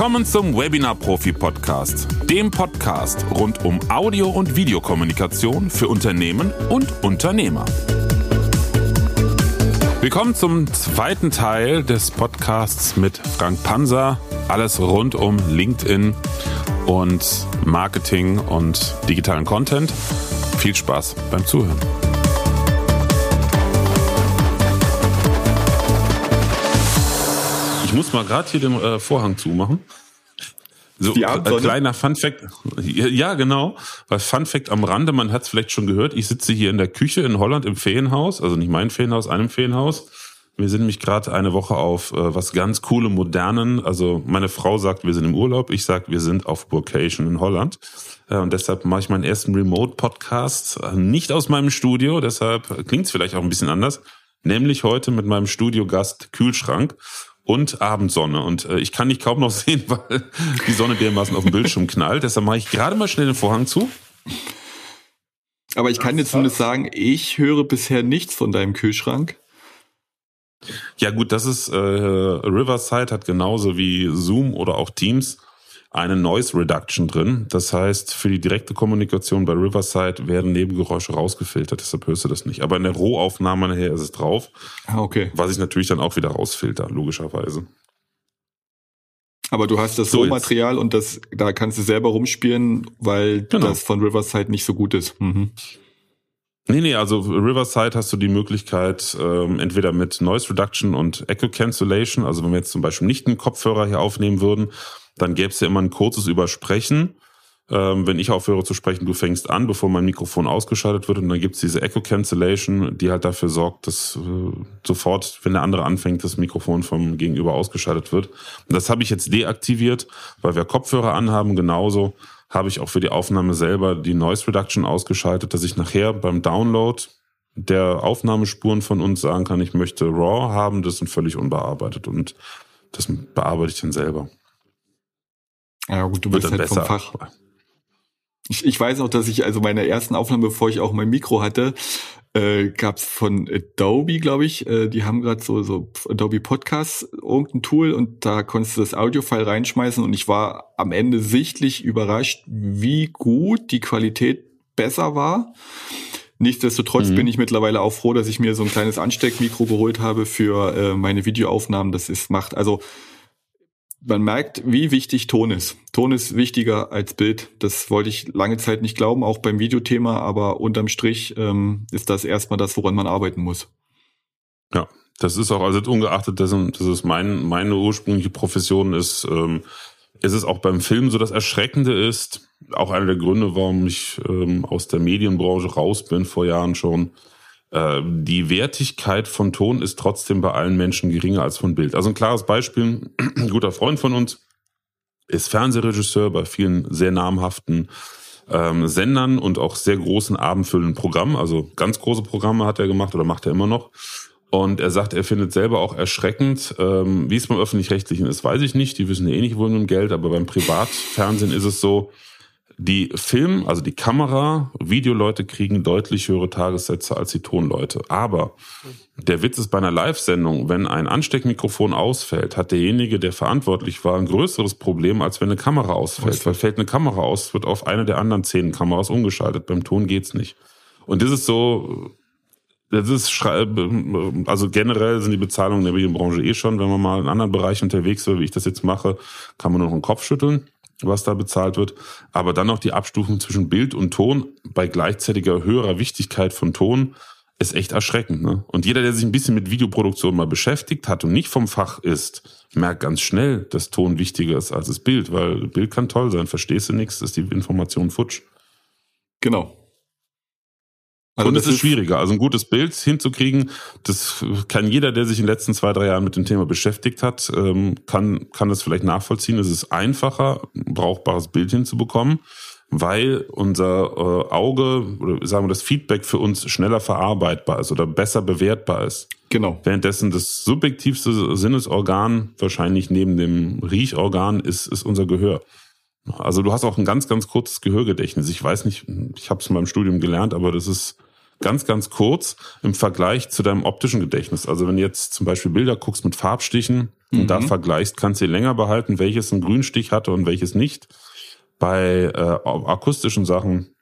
Willkommen zum Webinar Profi Podcast, dem Podcast rund um Audio- und Videokommunikation für Unternehmen und Unternehmer. Willkommen zum zweiten Teil des Podcasts mit Frank Panzer. Alles rund um LinkedIn und Marketing und digitalen Content. Viel Spaß beim Zuhören. Ich muss mal gerade hier den äh, Vorhang zumachen. So, ein Abendsonne? kleiner Funfact. Ja, genau. Weil Funfact am Rande, man hat es vielleicht schon gehört, ich sitze hier in der Küche in Holland im Ferienhaus, also nicht mein Ferienhaus, einem Ferienhaus. Wir sind nämlich gerade eine Woche auf äh, was ganz coole, modernen. Also meine Frau sagt, wir sind im Urlaub. Ich sag, wir sind auf Vocation in Holland. Äh, und deshalb mache ich meinen ersten Remote-Podcast äh, nicht aus meinem Studio. Deshalb klingt es vielleicht auch ein bisschen anders. Nämlich heute mit meinem Studiogast Kühlschrank und Abendsonne. Und äh, ich kann dich kaum noch sehen, weil die Sonne dermaßen auf dem Bildschirm knallt. Deshalb mache ich gerade mal schnell den Vorhang zu. Aber ich kann jetzt zumindest sagen, ich höre bisher nichts von deinem Kühlschrank. Ja gut, das ist äh, Riverside hat genauso wie Zoom oder auch Teams eine Noise Reduction drin. Das heißt, für die direkte Kommunikation bei Riverside werden Nebengeräusche rausgefiltert, deshalb hörst du das nicht. Aber in der Rohaufnahme nachher ist es drauf, Ah, okay. was ich natürlich dann auch wieder rausfilter, logischerweise. Aber du hast das So, Rohmaterial und das, da kannst du selber rumspielen, weil Genau. das von Riverside nicht so gut ist. Mhm. Nee, nee, also Riverside hast du die Möglichkeit, ähm, entweder mit Noise Reduction und Echo Cancellation, also wenn wir jetzt zum Beispiel nicht einen Kopfhörer hier aufnehmen würden, dann gäbe es ja immer ein kurzes Übersprechen. Ähm, wenn ich aufhöre zu sprechen, du fängst an, bevor mein Mikrofon ausgeschaltet wird und dann gibt's diese Echo Cancellation, die halt dafür sorgt, dass äh, sofort, wenn der andere anfängt, das Mikrofon vom Gegenüber ausgeschaltet wird. Und das habe ich jetzt deaktiviert, weil wir Kopfhörer anhaben, genauso habe ich auch für die Aufnahme selber die Noise Reduction ausgeschaltet, dass ich nachher beim Download der Aufnahmespuren von uns sagen kann, ich möchte RAW haben, das sind völlig unbearbeitet und das bearbeite ich dann selber. Ja gut, du bist halt vom besser. Fach. Ich, ich weiß noch, dass ich also meine ersten Aufnahmen, bevor ich auch mein Mikro hatte, äh, gab's von Adobe, glaube ich. Äh, die haben gerade so so Adobe Podcast irgendein Tool und da konntest du das Audiofile reinschmeißen und ich war am Ende sichtlich überrascht, wie gut die Qualität besser war. Nichtsdestotrotz Mhm. bin ich mittlerweile auch froh, dass ich mir so ein kleines Ansteckmikro geholt habe für äh, meine Videoaufnahmen. Das ist macht also man merkt, wie wichtig Ton ist. Ton ist wichtiger als Bild. Das wollte ich lange Zeit nicht glauben, auch beim Videothema, aber unterm Strich ähm, ist das erstmal das, woran man arbeiten muss. Ja, das ist auch, also ungeachtet dessen, dass es mein, meine ursprüngliche Profession ist, ähm, ist es auch beim Film so, das Erschreckende ist, auch einer der Gründe, warum ich ähm, aus der Medienbranche raus bin vor Jahren schon, äh, die Wertigkeit von Ton ist trotzdem bei allen Menschen geringer als von Bild. Also ein klares Beispiel, ein guter Freund von uns ist Fernsehregisseur bei vielen sehr namhaften ähm, Sendern und auch sehr großen abendfüllenden Programmen. Also ganz große Programme hat er gemacht oder macht er immer noch. Und er sagt, er findet selber auch erschreckend, ähm, wie es beim Öffentlich-Rechtlichen ist, weiß ich nicht. Die wissen ja eh nicht wohl mit dem Geld, aber beim Privatfernsehen ist es so, die Film, also die Kamera, Videoleute kriegen deutlich höhere Tagessätze als die Tonleute. Aber der Witz ist bei einer Live-Sendung, wenn ein Ansteckmikrofon ausfällt, hat derjenige, der verantwortlich war, ein größeres Problem, als wenn eine Kamera ausfällt. Weil fällt eine Kamera aus, wird auf eine der anderen zehn Kameras umgeschaltet. Beim Ton geht's nicht. Und das ist so, das ist, also generell sind die Bezahlungen in der Medienbranche eh schon, wenn man mal in anderen Bereichen unterwegs ist, wie ich das jetzt mache, kann man nur noch den Kopf schütteln, was da bezahlt wird. Aber dann noch die Abstufung zwischen Bild und Ton bei gleichzeitiger höherer Wichtigkeit von Ton ist echt erschreckend. Ne? Und jeder, der sich ein bisschen mit Videoproduktion mal beschäftigt hat und nicht vom Fach ist, merkt ganz schnell, dass Ton wichtiger ist als das Bild, weil Bild kann toll sein, verstehst du nichts, ist die Information futsch. Genau. Und es ist schwieriger. Also ein gutes Bild hinzukriegen, das kann jeder, der sich in den letzten zwei, drei Jahren mit dem Thema beschäftigt hat, ähm, kann, kann das vielleicht nachvollziehen. Es ist einfacher, ein brauchbares Bild hinzubekommen, weil unser äh, Auge oder sagen wir das Feedback für uns schneller verarbeitbar ist oder besser bewertbar ist. Genau. Währenddessen das subjektivste Sinnesorgan wahrscheinlich neben dem Riechorgan ist, ist unser Gehör. Also du hast auch ein ganz, ganz kurzes Gehörgedächtnis. Ich weiß nicht, ich habe es in meinem Studium gelernt, aber das ist ganz, ganz kurz im Vergleich zu deinem optischen Gedächtnis. Also wenn du jetzt zum Beispiel Bilder guckst mit Farbstichen, und da mhm. vergleichst, kannst du länger behalten, welches einen Grünstich hatte und welches nicht. Bei äh, akustischen Sachen,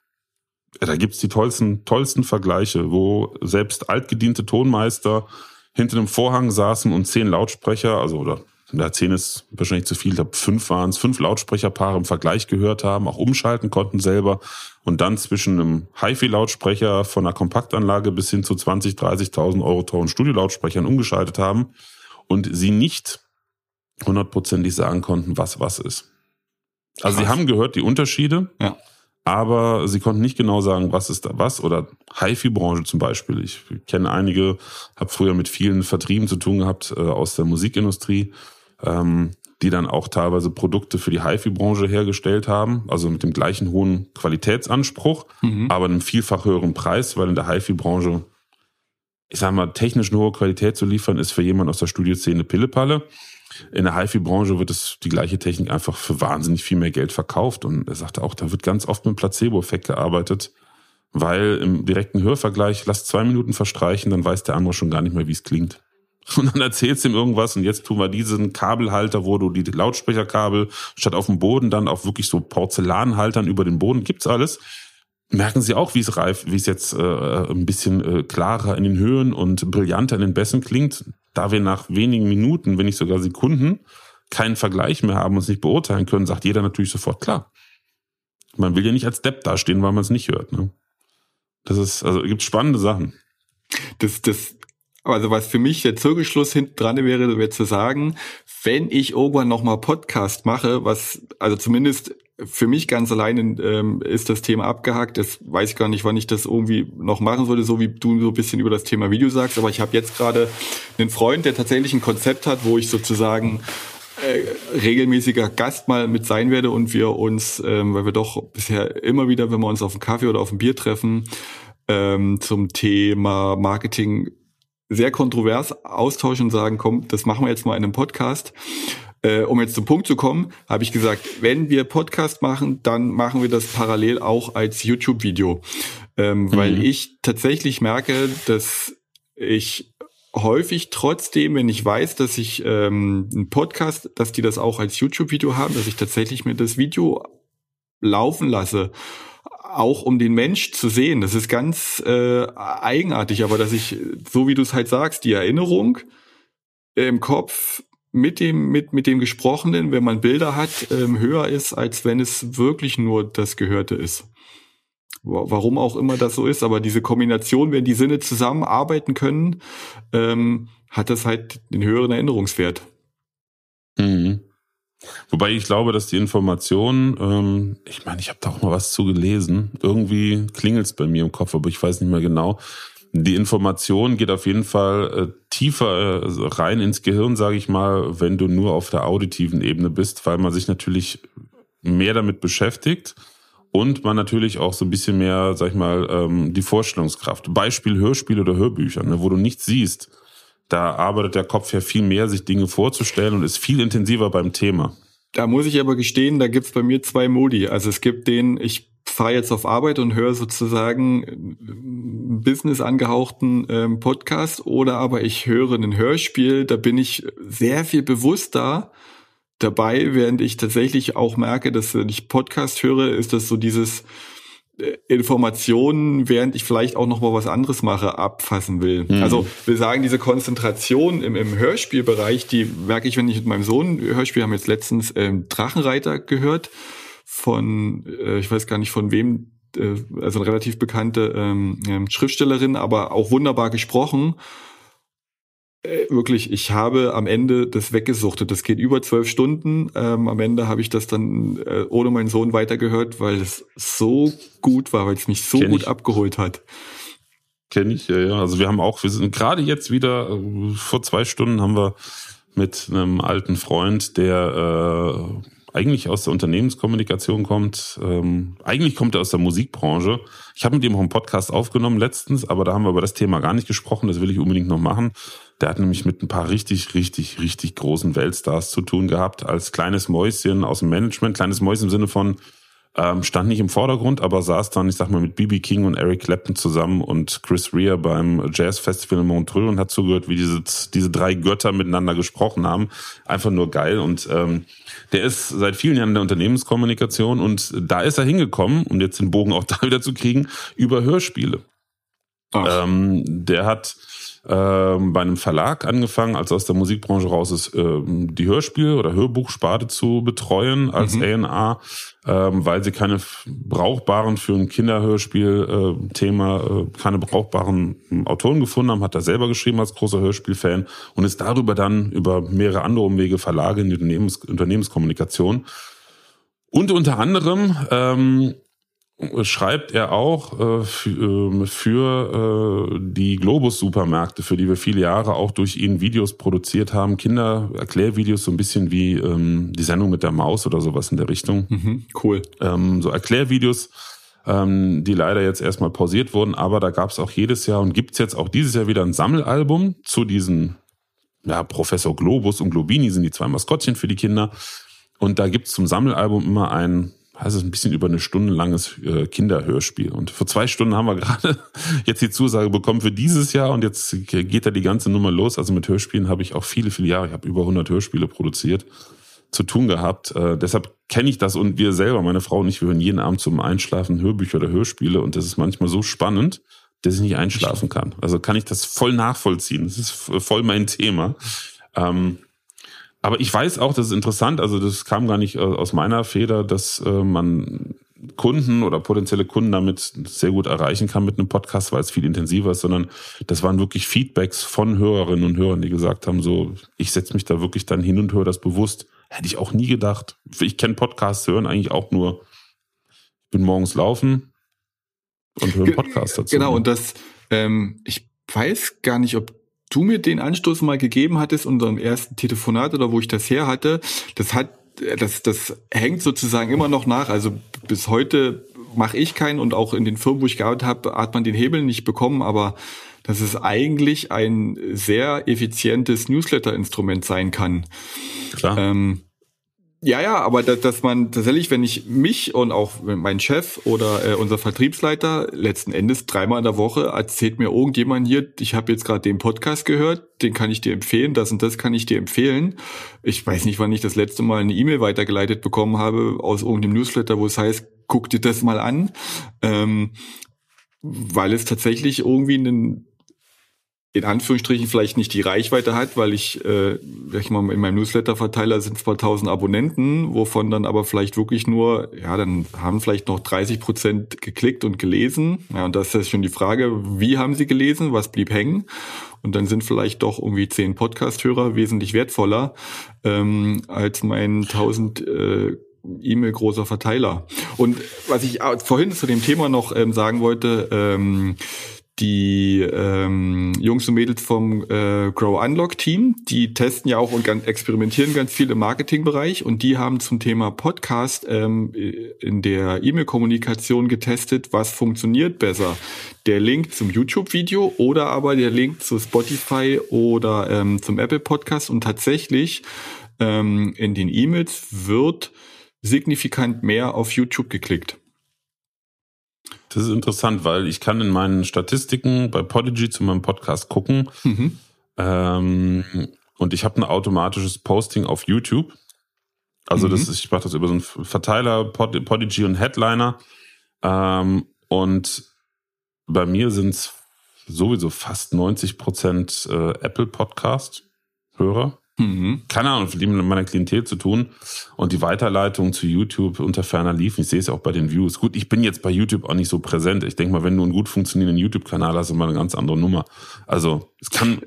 da gibt's die tollsten, tollsten Vergleiche, wo selbst altgediente Tonmeister hinter einem Vorhang saßen und zehn Lautsprecher, also oder da zehn ist wahrscheinlich zu viel, ich glaube fünf waren es, fünf Lautsprecherpaare im Vergleich gehört haben, auch umschalten konnten selber und dann zwischen einem HiFi-Lautsprecher von einer Kompaktanlage bis hin zu 20, 30.000 Euro teuren Studiolautsprechern umgeschaltet haben und sie nicht hundertprozentig sagen konnten, was was ist. Also Krass. sie haben gehört die Unterschiede, ja. aber sie konnten nicht genau sagen, was ist da was. Oder HiFi-Branche zum Beispiel. Ich kenne einige, habe früher mit vielen Vertrieben zu tun gehabt äh, aus der Musikindustrie, ähm, die dann auch teilweise Produkte für die HiFi-Branche hergestellt haben, also mit dem gleichen hohen Qualitätsanspruch, mhm. aber einem vielfach höheren Preis, weil in der HiFi-Branche ich sag mal, technisch eine hohe Qualität zu liefern, ist für jemanden aus der Studioszene Pillepalle. In der HiFi-Branche wird es die gleiche Technik einfach für wahnsinnig viel mehr Geld verkauft. Und er sagte auch, da wird ganz oft mit Placebo-Effekt gearbeitet, weil im direkten Hörvergleich, lass zwei Minuten verstreichen, dann weiß der andere schon gar nicht mehr, wie es klingt. Und dann erzählst du ihm irgendwas und jetzt tun wir diesen Kabelhalter, wo du die Lautsprecherkabel statt auf dem Boden dann auf wirklich so Porzellanhaltern über den Boden gibt's alles merken Sie auch, wie es reif, wie es jetzt äh, ein bisschen äh, klarer in den Höhen und brillanter in den Bässen klingt, da wir nach wenigen Minuten, wenn nicht sogar Sekunden, keinen Vergleich mehr haben und es nicht beurteilen können, sagt jeder natürlich sofort klar. Man will ja nicht als Depp dastehen, weil man es nicht hört. Ne? Das ist, also gibt spannende Sachen. Das, das, also was für mich der Zirkelschluss hinten dran wäre, wäre zu sagen, wenn ich irgendwann nochmal Podcast mache, was, also zumindest für mich ganz alleine ähm, ist das Thema abgehakt. Das weiß ich gar nicht, wann ich das irgendwie noch machen würde, so wie du so ein bisschen über das Thema Video sagst. Aber ich habe jetzt gerade einen Freund, der tatsächlich ein Konzept hat, wo ich sozusagen äh, regelmäßiger Gast mal mit sein werde und wir uns, ähm, weil wir doch bisher immer wieder, wenn wir uns auf einen Kaffee oder auf ein Bier treffen, ähm, zum Thema Marketing sehr kontrovers austauschen und sagen, komm, das machen wir jetzt mal in einem Podcast. Äh, um jetzt zum Punkt zu kommen, habe ich gesagt, wenn wir Podcast machen, dann machen wir das parallel auch als YouTube-Video. Ähm, mhm. Weil ich tatsächlich merke, dass ich häufig trotzdem, wenn ich weiß, dass ich ähm, einen Podcast, dass die das auch als YouTube-Video haben, dass ich tatsächlich mir das Video laufen lasse, auch um den Mensch zu sehen. Das ist ganz äh, eigenartig, aber dass ich, so wie du es halt sagst, die Erinnerung im Kopf mit dem, mit, mit dem Gesprochenen, wenn man Bilder hat, ähm, höher ist, als wenn es wirklich nur das Gehörte ist. Warum auch immer das so ist, aber diese Kombination, wenn die Sinne zusammenarbeiten können, ähm, hat das halt den höheren Erinnerungswert. Mhm. Wobei ich glaube, dass die Information, ähm, ich meine, ich habe da auch mal was zu gelesen. Irgendwie klingelt es bei mir im Kopf, aber ich weiß nicht mehr genau die Information geht auf jeden Fall äh, tiefer äh, rein ins Gehirn, sage ich mal, wenn du nur auf der auditiven Ebene bist, weil man sich natürlich mehr damit beschäftigt und man natürlich auch so ein bisschen mehr, sag ich mal, ähm, die Vorstellungskraft. Beispiel Hörspiel oder Hörbücher, ne, wo du nichts siehst. Da arbeitet der Kopf ja viel mehr, sich Dinge vorzustellen und ist viel intensiver beim Thema. Da muss ich aber gestehen, da gibt's bei mir zwei Modi. Also es gibt den, ich fahre jetzt auf Arbeit und höre sozusagen einen Business angehauchten ähm, Podcast oder aber ich höre ein Hörspiel, da bin ich sehr viel bewusster dabei, während ich tatsächlich auch merke, dass wenn ich Podcast höre, ist das so dieses äh, Informationen, während ich vielleicht auch noch mal was anderes mache, abfassen will. Mhm. Also wir sagen, diese Konzentration im, im Hörspielbereich, die merke ich, wenn ich mit meinem Sohn Hörspiel haben jetzt letztens ähm, Drachenreiter gehört von, äh, ich weiß gar nicht von wem, äh, also eine relativ bekannte ähm, ähm, Schriftstellerin, aber auch wunderbar gesprochen. Äh, wirklich, ich habe am Ende das weggesuchtet. Das geht über zwölf Stunden. Ähm, am Ende habe ich das dann äh, ohne meinen Sohn weitergehört, weil es so gut war, weil es mich so Kenn gut ich. abgeholt hat. Kenne ich, ja, ja. Also wir haben auch, wir sind gerade jetzt wieder, äh, vor zwei Stunden haben wir mit einem alten Freund, der äh, eigentlich aus der Unternehmenskommunikation kommt. Ähm, eigentlich kommt er aus der Musikbranche. Ich habe mit ihm auch einen Podcast aufgenommen letztens, aber da haben wir über das Thema gar nicht gesprochen. Das will ich unbedingt noch machen. Der hat nämlich mit ein paar richtig, richtig, richtig großen Weltstars zu tun gehabt. Als kleines Mäuschen aus dem Management. Kleines Mäuschen im Sinne von, ähm, stand nicht im Vordergrund, aber saß dann, ich sag mal, mit BB King und Eric Clapton zusammen und Chris Rea beim Jazz Festival in Montreux und hat zugehört, wie diese, diese drei Götter miteinander gesprochen haben. Einfach nur geil. Und ähm, der ist seit vielen Jahren in der Unternehmenskommunikation und da ist er hingekommen, um jetzt den Bogen auch da wieder zu kriegen, über Hörspiele. Ähm, der hat ähm, bei einem Verlag angefangen, als aus der Musikbranche raus ist, ähm, die Hörspiel- oder Hörbuchsparte zu betreuen als mhm. A&A, ähm, weil sie keine brauchbaren für ein Kinderhörspiel-Thema, äh, äh, keine brauchbaren Autoren gefunden haben, hat er selber geschrieben als großer Hörspielfan und ist darüber dann über mehrere andere Umwege Verlage in die Unternehmens Unternehmenskommunikation und unter anderem ähm, schreibt er auch äh, für, ähm, für äh, die Globus-Supermärkte, für die wir viele Jahre auch durch ihn Videos produziert haben, Kinder-Erklärvideos, so ein bisschen wie ähm, die Sendung mit der Maus oder sowas in der Richtung. Mhm, cool. Ähm, so Erklärvideos, ähm, die leider jetzt erstmal pausiert wurden, aber da gab es auch jedes Jahr und gibt's jetzt auch dieses Jahr wieder ein Sammelalbum zu diesen, ja, Professor Globus und Globini sind die zwei Maskottchen für die Kinder. Und da gibt's zum Sammelalbum immer ein es ein bisschen über eine Stunde langes äh, Kinderhörspiel. Und vor zwei Stunden haben wir gerade jetzt die Zusage bekommen für dieses Jahr und jetzt geht da die ganze Nummer los. Also mit Hörspielen habe ich auch viele, viele Jahre, ich habe über 100 Hörspiele produziert, zu tun gehabt. Äh, deshalb kenne ich das und wir selber, meine Frau und ich, wir hören jeden Abend zum Einschlafen Hörbücher oder Hörspiele und das ist manchmal so spannend, dass ich nicht einschlafen kann. Also kann ich das voll nachvollziehen. Das ist voll mein Thema. Ähm, aber ich weiß auch, das ist interessant, also das kam gar nicht äh, aus meiner Feder, dass äh, man Kunden oder potenzielle Kunden damit sehr gut erreichen kann mit einem Podcast, weil es viel intensiver ist, sondern das waren wirklich Feedbacks von Hörerinnen und Hörern, die gesagt haben, so, ich setze mich da wirklich dann hin und höre das bewusst. Hätte ich auch nie gedacht. Ich kenne Podcasts hören eigentlich auch nur, ich bin morgens laufen und höre einen Podcast dazu. Genau, und das, ähm, ich weiß gar nicht, ob du mir den Anstoß mal gegeben hattest, unserem ersten Telefonat oder wo ich das her hatte, das hat, das, das hängt sozusagen immer noch nach. Also bis heute mache ich keinen und auch in den Firmen, wo ich gearbeitet habe, hat man den Hebel nicht bekommen, aber dass es eigentlich ein sehr effizientes Newsletter-Instrument sein kann. Klar. Ähm, ja, ja, aber dass, dass man tatsächlich, wenn ich mich und auch mein Chef oder äh, unser Vertriebsleiter letzten Endes dreimal in der Woche erzählt mir irgendjemand hier, ich habe jetzt gerade den Podcast gehört, den kann ich dir empfehlen, das und das kann ich dir empfehlen. Ich weiß nicht, wann ich das letzte Mal eine E-Mail weitergeleitet bekommen habe aus irgendeinem Newsletter, wo es heißt, guck dir das mal an. Ähm, weil es tatsächlich irgendwie einen in Anführungsstrichen vielleicht nicht die Reichweite hat, weil ich, äh, ich mal, in meinem Newsletter-Verteiler sind zwar 1000 Abonnenten, wovon dann aber vielleicht wirklich nur, ja, dann haben vielleicht noch 30 Prozent geklickt und gelesen. Ja, und das ist schon die Frage, wie haben sie gelesen, was blieb hängen? Und dann sind vielleicht doch irgendwie zehn Podcast-Hörer wesentlich wertvoller ähm, als mein 1000 äh, E-Mail großer Verteiler. Und was ich vorhin zu dem Thema noch ähm, sagen wollte, ähm, die ähm, Jungs und Mädels vom äh, Grow Unlock Team, die testen ja auch und ganz, experimentieren ganz viel im Marketingbereich und die haben zum Thema Podcast ähm, in der E-Mail-Kommunikation getestet, was funktioniert besser. Der Link zum YouTube-Video oder aber der Link zu Spotify oder ähm, zum Apple Podcast und tatsächlich ähm, in den E-Mails wird signifikant mehr auf YouTube geklickt. Das ist interessant, weil ich kann in meinen Statistiken bei Podigy zu meinem Podcast gucken. Mhm. Ähm, und ich habe ein automatisches Posting auf YouTube. Also mhm. das ist, ich mache das über so einen Verteiler, Pod, Podigy und Headliner. Ähm, und bei mir sind es sowieso fast 90 Prozent äh, Apple Podcast Hörer. Mhm. Keine Ahnung, viel mit meiner Klientel zu tun. Und die Weiterleitung zu YouTube unter ferner liefen. Ich sehe es auch bei den Views. Gut, ich bin jetzt bei YouTube auch nicht so präsent. Ich denke mal, wenn du einen gut funktionierenden YouTube-Kanal hast, ist mal eine ganz andere Nummer. Also es kann,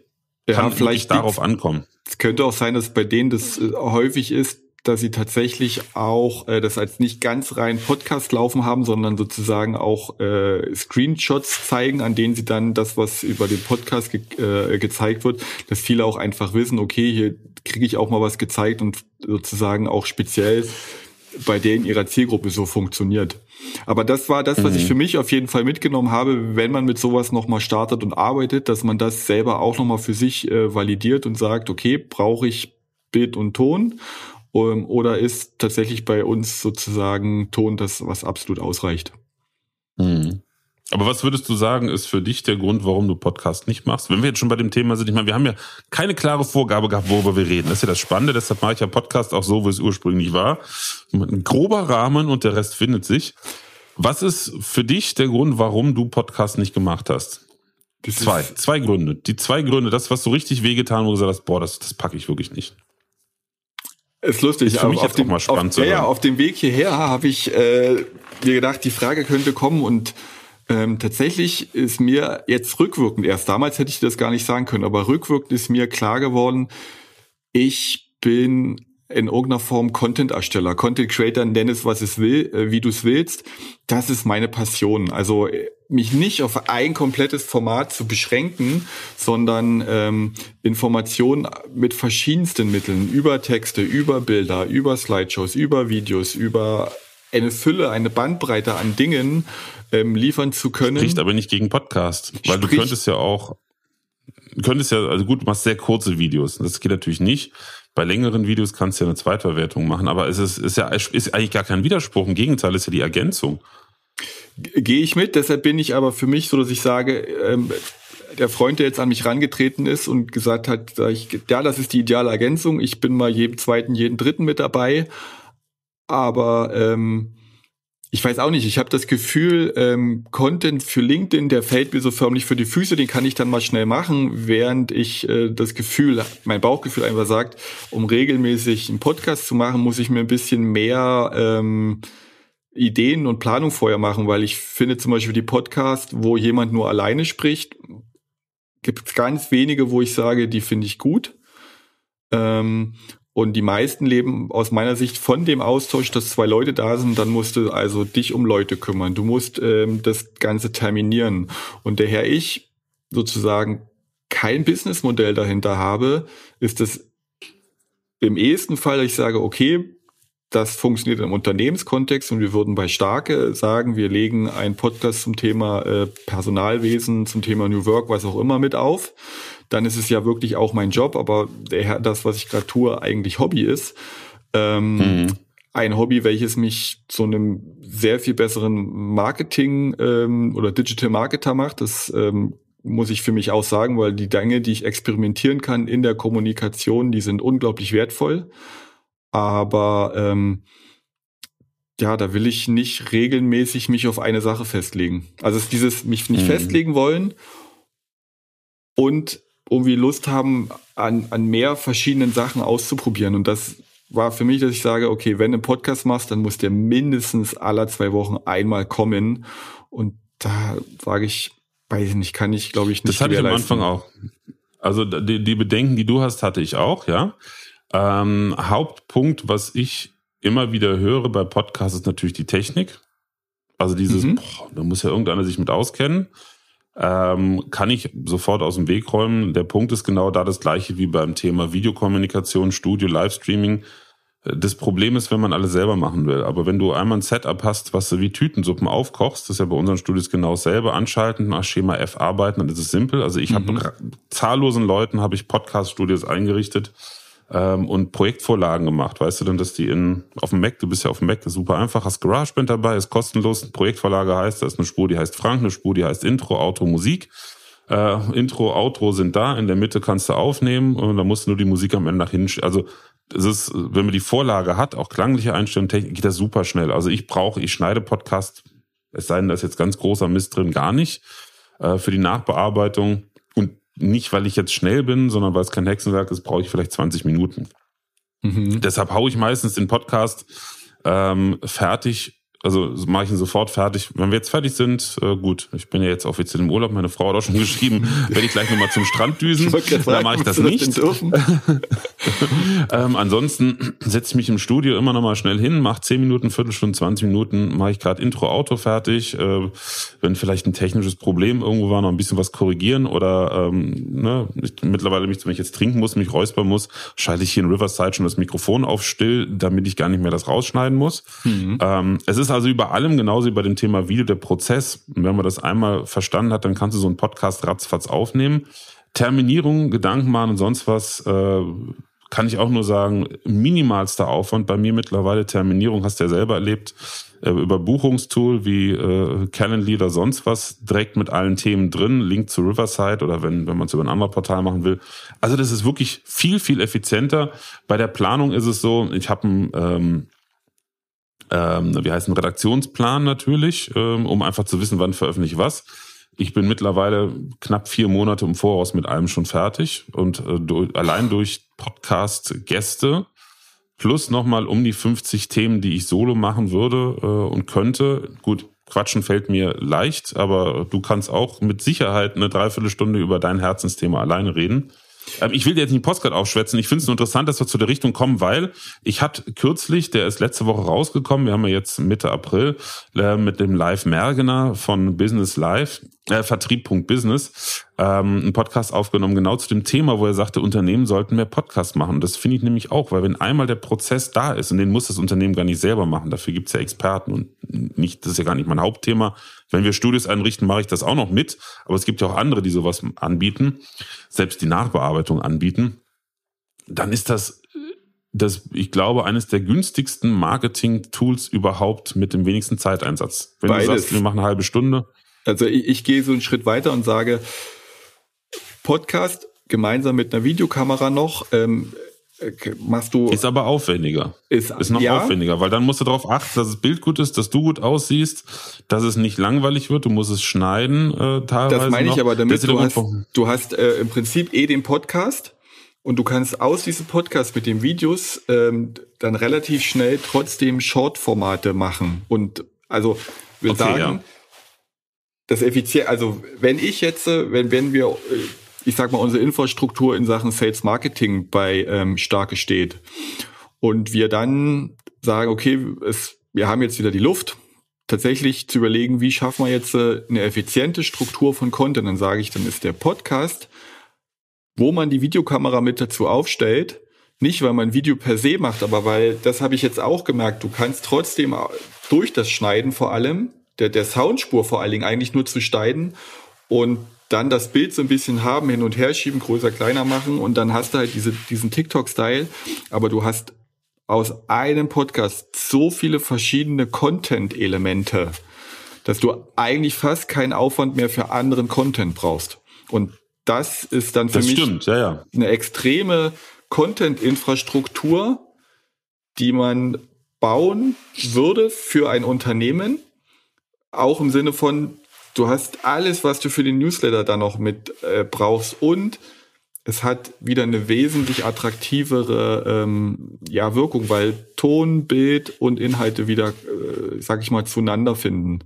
ja, kann vielleicht darauf ankommen. Es könnte auch sein, dass bei denen das äh, häufig ist, dass sie tatsächlich auch äh, das als nicht ganz rein Podcast laufen haben, sondern sozusagen auch äh, Screenshots zeigen, an denen sie dann das, was über den Podcast ge äh, gezeigt wird, dass viele auch einfach wissen, okay, hier kriege ich auch mal was gezeigt und sozusagen auch speziell bei denen ihrer Zielgruppe so funktioniert. Aber das war das, was mhm. ich für mich auf jeden Fall mitgenommen habe, wenn man mit sowas nochmal startet und arbeitet, dass man das selber auch nochmal für sich äh, validiert und sagt, okay, brauche ich Bild und Ton ähm, oder ist tatsächlich bei uns sozusagen Ton das, was absolut ausreicht. Mhm. Aber was würdest du sagen, ist für dich der Grund, warum du Podcast nicht machst? Wenn wir jetzt schon bei dem Thema sind, ich meine, wir haben ja keine klare Vorgabe gehabt, worüber wir reden. Das ist ja das Spannende, deshalb mache ich ja Podcast auch so, wie es ursprünglich war. Ein grober Rahmen und der Rest findet sich. Was ist für dich der Grund, warum du Podcast nicht gemacht hast? Das zwei, zwei Gründe. Die zwei Gründe, das, was so richtig wehgetan, wo du gesagt hast, boah, das, das packe ich wirklich nicht. Ist lustig. Ist für mich auf jetzt dem, mal spannend auf, zu hören. Ja, auf dem Weg hierher habe ich äh, mir gedacht, die Frage könnte kommen und ähm, tatsächlich ist mir jetzt rückwirkend, erst damals hätte ich das gar nicht sagen können, aber rückwirkend ist mir klar geworden, ich bin in irgendeiner Form Content-Ersteller, Content-Creator, nenn es, was es will, äh, wie du es willst. Das ist meine Passion. Also äh, mich nicht auf ein komplettes Format zu beschränken, sondern ähm, Informationen mit verschiedensten Mitteln, über Texte, über Bilder, über Slideshows, über Videos, über eine Fülle, eine Bandbreite an Dingen ähm, liefern zu können. Spricht aber nicht gegen Podcast, weil du könntest ja auch, könntest ja, also gut, du machst sehr kurze Videos. Das geht natürlich nicht. Bei längeren Videos kannst du ja eine Zweitverwertung machen, aber es ist, ist ja ist eigentlich gar kein Widerspruch. Im Gegenteil, ist ja die Ergänzung. Gehe ich mit, deshalb bin ich aber für mich so, dass ich sage, ähm, der Freund, der jetzt an mich rangetreten ist und gesagt hat, ich, ja, das ist die ideale Ergänzung, ich bin mal jeden zweiten, jeden dritten mit dabei, aber ähm, ich weiß auch nicht, ich habe das Gefühl, ähm, Content für LinkedIn, der fällt mir so förmlich für die Füße, den kann ich dann mal schnell machen, während ich äh, das Gefühl, mein Bauchgefühl einfach sagt, um regelmäßig einen Podcast zu machen, muss ich mir ein bisschen mehr ähm, Ideen und Planung vorher machen, weil ich finde zum Beispiel die Podcast, wo jemand nur alleine spricht, gibt es ganz wenige, wo ich sage, die finde ich gut. Ähm, und die meisten leben aus meiner Sicht von dem Austausch, dass zwei Leute da sind, dann musst du also dich um Leute kümmern. Du musst ähm, das Ganze terminieren. Und daher ich sozusagen kein Businessmodell dahinter habe, ist das im ehesten Fall, ich sage, okay, das funktioniert im Unternehmenskontext und wir würden bei Starke sagen, wir legen einen Podcast zum Thema äh, Personalwesen, zum Thema New Work, was auch immer mit auf. Dann ist es ja wirklich auch mein Job, aber der, das, was ich gerade tue, eigentlich Hobby ist. Ähm, mhm. Ein Hobby, welches mich zu einem sehr viel besseren Marketing ähm, oder Digital Marketer macht. Das ähm, muss ich für mich auch sagen, weil die Dinge, die ich experimentieren kann in der Kommunikation, die sind unglaublich wertvoll. Aber ähm, ja, da will ich nicht regelmäßig mich auf eine Sache festlegen. Also es ist dieses mich nicht mhm. festlegen wollen und irgendwie Lust haben, an, an mehr verschiedenen Sachen auszuprobieren. Und das war für mich, dass ich sage, okay, wenn du einen Podcast machst, dann muss der mindestens alle zwei Wochen einmal kommen. Und da sage ich, weiß ich nicht, kann ich, glaube ich, nicht. Das hatte ich am Anfang auch. Also die, die Bedenken, die du hast, hatte ich auch, ja. Ähm, Hauptpunkt, was ich immer wieder höre bei Podcasts, ist natürlich die Technik. Also dieses, mhm. boah, da muss ja irgendeiner sich mit auskennen. Ähm, kann ich sofort aus dem Weg räumen. Der Punkt ist genau da das gleiche wie beim Thema Videokommunikation, Studio, Livestreaming. Das Problem ist, wenn man alles selber machen will. Aber wenn du einmal ein Setup hast, was du wie Tütensuppen aufkochst, das ist ja bei unseren Studios genau dasselbe, anschalten, nach Schema F arbeiten, dann ist es simpel. Also ich mhm. habe zahllosen Leuten habe ich Podcast-Studios eingerichtet, ähm, und Projektvorlagen gemacht. Weißt du denn, dass die in auf dem Mac, du bist ja auf dem Mac, super einfach, hast GarageBand dabei, ist kostenlos. Projektvorlage heißt, da ist eine Spur, die heißt Frank, eine Spur, die heißt Intro, Auto, Musik. Äh, Intro, Outro sind da, in der Mitte kannst du aufnehmen und dann musst du nur die Musik am Ende nach hinten. Also es ist, wenn man die Vorlage hat, auch klangliche Einstellungen, Technik, geht das super schnell. Also ich brauche, ich schneide Podcast, es sei denn, da ist jetzt ganz großer Mist drin, gar nicht. Äh, für die Nachbearbeitung nicht, weil ich jetzt schnell bin, sondern weil es kein Hexenwerk ist, brauche ich vielleicht 20 Minuten. Mhm. Deshalb haue ich meistens den Podcast ähm, fertig also mache ich ihn sofort fertig. Wenn wir jetzt fertig sind, äh, gut, ich bin ja jetzt offiziell im Urlaub, meine Frau hat auch schon geschrieben, werde ich gleich nochmal zum Strand düsen. Dann mache ich das nicht. ähm, ansonsten setze ich mich im Studio immer nochmal schnell hin, mache 10 Minuten, Viertelstunde, 20 Minuten, mache ich gerade Intro-Auto fertig. Äh, wenn vielleicht ein technisches Problem irgendwo war, noch ein bisschen was korrigieren oder ähm, ne, ich, mittlerweile, mich, wenn ich jetzt trinken muss, mich räuspern muss, schalte ich hier in Riverside schon das Mikrofon auf still, damit ich gar nicht mehr das rausschneiden muss. Mhm. Ähm, es ist also über allem, genauso wie bei dem Thema Video, der Prozess. Und wenn man das einmal verstanden hat, dann kannst du so einen Podcast ratzfatz aufnehmen. Terminierung, Gedanken machen und sonst was, äh, kann ich auch nur sagen, minimalster Aufwand bei mir mittlerweile. Terminierung hast du ja selber erlebt. Äh, über Buchungstool wie äh, Calendly oder sonst was direkt mit allen Themen drin. Link zu Riverside oder wenn, wenn man es über ein anderes Portal machen will. Also das ist wirklich viel, viel effizienter. Bei der Planung ist es so, ich habe ein ähm, ähm, wie heißt ein Redaktionsplan natürlich, ähm, um einfach zu wissen, wann veröffentliche ich was. Ich bin mittlerweile knapp vier Monate im Voraus mit allem schon fertig und äh, durch, allein durch Podcast-Gäste plus nochmal um die 50 Themen, die ich solo machen würde äh, und könnte. Gut, Quatschen fällt mir leicht, aber du kannst auch mit Sicherheit eine Dreiviertelstunde über dein Herzensthema alleine reden. Ähm, ich will dir jetzt nicht Postcard aufschwätzen. Ich finde es nur interessant, dass wir zu der Richtung kommen, weil ich hatte kürzlich, der ist letzte Woche rausgekommen, wir haben ja jetzt Mitte April, äh, mit dem Live Mergener von Business Live, äh, Vertrieb.business, ähm, einen Podcast aufgenommen, genau zu dem Thema, wo er sagte, Unternehmen sollten mehr Podcasts machen. Das finde ich nämlich auch, weil wenn einmal der Prozess da ist, und den muss das Unternehmen gar nicht selber machen, dafür gibt's ja Experten und nicht, das ist ja gar nicht mein Hauptthema. Wenn wir Studios einrichten, mache ich das auch noch mit, aber es gibt ja auch andere, die sowas anbieten, selbst die Nachbearbeitung anbieten. Dann ist das das, ich glaube, eines der günstigsten Marketing-Tools überhaupt mit dem wenigsten Zeiteinsatz. Wenn Beides. du sagst, wir machen eine halbe Stunde, also ich, ich gehe so einen Schritt weiter und sage, Podcast gemeinsam mit einer Videokamera noch, ähm, äh, machst du. Ist aber aufwendiger. Ist, ist noch ja. aufwendiger, weil dann musst du darauf achten, dass das Bild gut ist, dass du gut aussiehst, dass es nicht langweilig wird. Du musst es schneiden äh, teilweise. Das meine ich aber damit. Du hast, du hast äh, im Prinzip eh den Podcast und du kannst aus diesem Podcast mit den Videos ähm, dann relativ schnell trotzdem Short-Formate machen. Und also wir okay, sagen, ja das effizient, also wenn ich jetzt, äh, wenn, wenn wir, äh, ich sag mal, unsere Infrastruktur in Sachen Sales Marketing bei ähm, Starke steht und wir dann sagen, okay, es, wir haben jetzt wieder die Luft, tatsächlich zu überlegen, wie schaffen wir jetzt äh, eine effiziente Struktur von Content, dann sage ich, dann ist der Podcast, wo man die Videokamera mit dazu aufstellt, nicht weil man Video per se macht, aber weil, das habe ich jetzt auch gemerkt, du kannst trotzdem durch das Schneiden vor allem der, der Soundspur vor allen Dingen eigentlich nur zu schneiden und dann das Bild so ein bisschen haben, hin und her schieben, größer, kleiner machen und dann hast du halt diese, diesen TikTok-Style, aber du hast aus einem Podcast so viele verschiedene Content-Elemente, dass du eigentlich fast keinen Aufwand mehr für anderen Content brauchst. Und das ist dann für das mich stimmt, ja, ja. eine extreme Content-Infrastruktur, die man bauen würde für ein Unternehmen, auch im Sinne von, du hast alles, was du für den Newsletter da noch mit äh, brauchst und es hat wieder eine wesentlich attraktivere ähm, ja, Wirkung, weil Ton, Bild und Inhalte wieder, äh, sag ich mal, zueinander finden.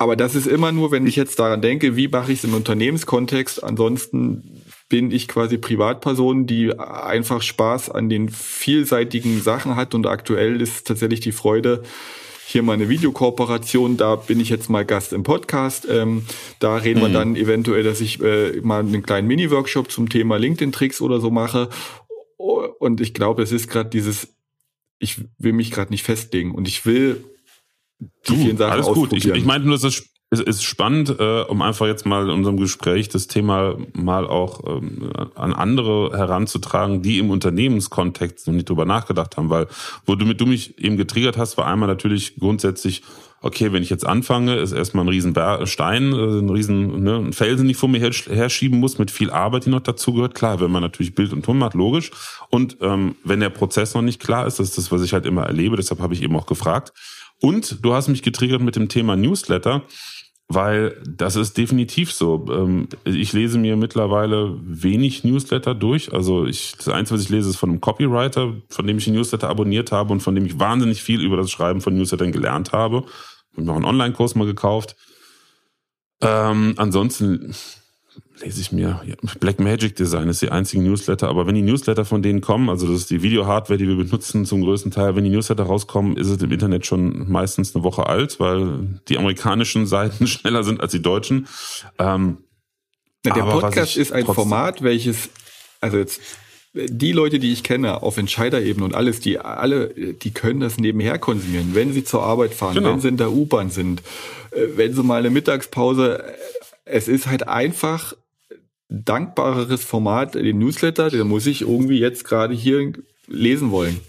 Aber das ist immer nur, wenn ich jetzt daran denke, wie mache ich es im Unternehmenskontext. Ansonsten bin ich quasi Privatperson, die einfach Spaß an den vielseitigen Sachen hat. Und aktuell ist tatsächlich die Freude, hier mal eine Videokooperation, da bin ich jetzt mal Gast im Podcast. Ähm, da reden mhm. wir dann eventuell, dass ich äh, mal einen kleinen Mini-Workshop zum Thema LinkedIn-Tricks oder so mache. Und ich glaube, es ist gerade dieses, ich will mich gerade nicht festlegen und ich will die du, vielen Sachen alles gut. Ich, ich meine nur, das ist es ist spannend, äh, um einfach jetzt mal in unserem Gespräch das Thema mal auch ähm, an andere heranzutragen, die im Unternehmenskontext noch nicht drüber nachgedacht haben, weil wo du mit du mich eben getriggert hast, war einmal natürlich grundsätzlich okay, wenn ich jetzt anfange, ist erstmal ein riesen Stein, äh, ein riesen ne, ein Felsen, den ich vor mir her, herschieben muss, mit viel Arbeit, die noch dazu gehört. Klar, wenn man natürlich Bild und Ton macht, logisch. Und ähm, wenn der Prozess noch nicht klar ist, das ist das, was ich halt immer erlebe, deshalb habe ich eben auch gefragt. Und du hast mich getriggert mit dem Thema Newsletter. Weil das ist definitiv so. Ähm, ich lese mir mittlerweile wenig Newsletter durch. Also ich, das Einzige, was ich lese, ist von einem Copywriter, von dem ich einen Newsletter abonniert habe und von dem ich wahnsinnig viel über das Schreiben von Newslettern gelernt habe. Ich habe noch einen Online-Kurs mal gekauft. Ähm, ansonsten lese ich mir. Black Magic Design ist die einzige Newsletter, aber wenn die Newsletter von denen kommen, also das ist die Video-Hardware, die wir benutzen zum größten Teil, wenn die Newsletter rauskommen, ist es im Internet schon meistens eine Woche alt, weil die amerikanischen Seiten schneller sind als die deutschen. Ähm, Na, der Podcast ist ein Format, welches, also jetzt die Leute, die ich kenne, auf Entscheiderebene und alles, die alle, die können das nebenher konsumieren, wenn sie zur Arbeit fahren, genau. wenn sie in der U-Bahn sind, äh, wenn sie mal eine Mittagspause, es ist halt einfach dankbareres Format, den Newsletter, den muss ich irgendwie jetzt gerade hier lesen wollen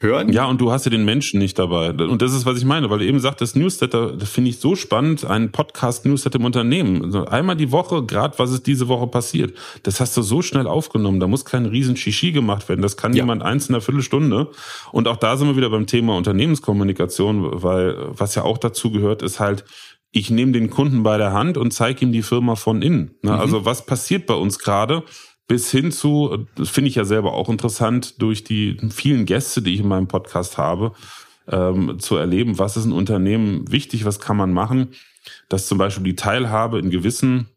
hören. Ja, und du hast ja den Menschen nicht dabei. Und das ist, was ich meine, weil du eben sagst, das Newsletter, das finde ich so spannend, ein Podcast-Newsletter im Unternehmen. Also einmal die Woche, gerade was ist diese Woche passiert. Das hast du so schnell aufgenommen. Da muss kein riesen Shishi gemacht werden. Das kann ja. jemand eins in einer Viertelstunde. Und auch da sind wir wieder beim Thema Unternehmenskommunikation, weil was ja auch dazu gehört, ist halt, ich nehme den Kunden bei der Hand und zeige ihm die Firma von innen. Ne? Mhm. Also was passiert bei uns gerade? bis hin zu, das finde ich ja selber auch interessant, durch die vielen Gäste, die ich in meinem Podcast habe, ähm, zu erleben, was ist ein Unternehmen wichtig, was kann man machen, dass zum Beispiel die Teilhabe in gewissen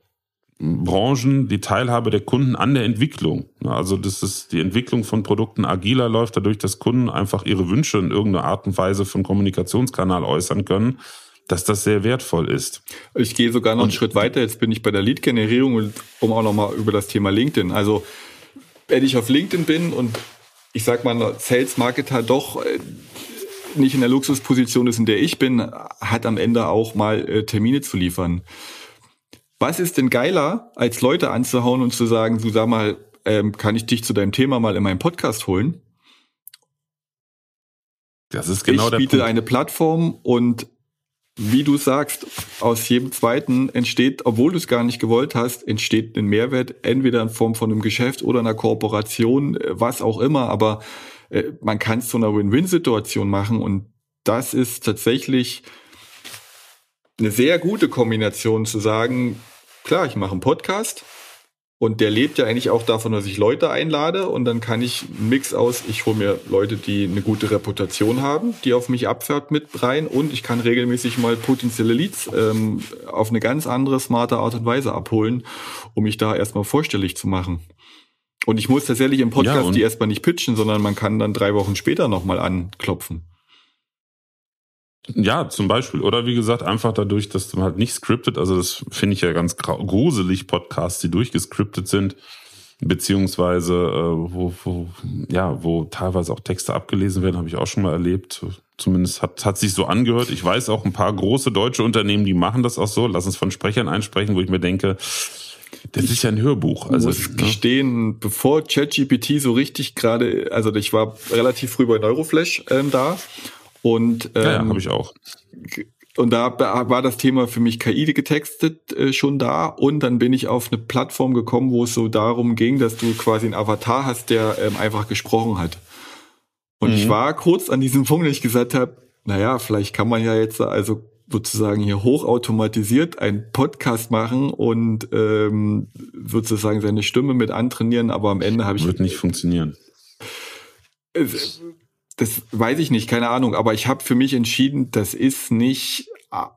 Branchen, die Teilhabe der Kunden an der Entwicklung. Also das ist die Entwicklung von Produkten agiler läuft dadurch, dass Kunden einfach ihre Wünsche in irgendeiner Art und Weise vom Kommunikationskanal äußern können dass das sehr wertvoll ist. Ich gehe sogar noch und einen Schritt weiter. Jetzt bin ich bei der Lead-Generierung, um auch nochmal über das Thema LinkedIn. Also, wenn ich auf LinkedIn bin und ich sag mal, Sales-Marketer doch äh, nicht in der Luxusposition ist, in der ich bin, hat am Ende auch mal äh, Termine zu liefern. Was ist denn geiler, als Leute anzuhauen und zu sagen, du sag mal, ähm, kann ich dich zu deinem Thema mal in meinen Podcast holen? Das ist genau ich biete Punkt. eine Plattform und wie du sagst, aus jedem zweiten entsteht, obwohl du es gar nicht gewollt hast, entsteht ein Mehrwert, entweder in Form von einem Geschäft oder einer Kooperation, äh, was auch immer, aber äh, man kann es zu einer Win-Win-Situation machen. Und das ist tatsächlich eine sehr gute Kombination zu sagen, klar, ich mache einen Podcast, und der lebt ja eigentlich auch davon, dass ich Leute einlade und dann kann ich einen Mix aus, ich hole mir Leute, die eine gute Reputation haben, die auf mich abfährt mit rein und ich kann regelmäßig mal potenzielle Leads ähm, auf eine ganz andere, smarte Art und Weise abholen, um mich da erstmal vorstellig zu machen. Und ich muss tatsächlich im Podcast ja, die erstmal nicht pitchen, sondern man kann dann drei Wochen später nochmal anklopfen. Ja, zum Beispiel. Oder wie gesagt, einfach dadurch, dass du halt nicht scriptet, also das finde ich ja ganz gruselig, Podcasts, die durchgescriptet sind, beziehungsweise äh, wo, wo, ja, wo teilweise auch Texte abgelesen werden, habe ich auch schon mal erlebt. Zumindest hat, hat sich so angehört. Ich weiß auch ein paar große deutsche Unternehmen, die machen das auch so, lass uns von Sprechern einsprechen, wo ich mir denke, das ist ja ein Hörbuch. Also ich muss ne? gestehen, bevor ChatGPT so richtig gerade, also ich war relativ früh bei Neuroflash ähm, da und ähm, ja, habe ich auch. Und da war das Thema für mich KI getextet äh, schon da. Und dann bin ich auf eine Plattform gekommen, wo es so darum ging, dass du quasi einen Avatar hast, der ähm, einfach gesprochen hat. Und mhm. ich war kurz an diesem Punkt, dass ich gesagt habe, naja, vielleicht kann man ja jetzt also sozusagen hier hochautomatisiert einen Podcast machen und ähm, sozusagen seine Stimme mit antrainieren, aber am Ende habe ich. Wird nicht funktionieren das weiß ich nicht, keine Ahnung, aber ich habe für mich entschieden, das ist nicht,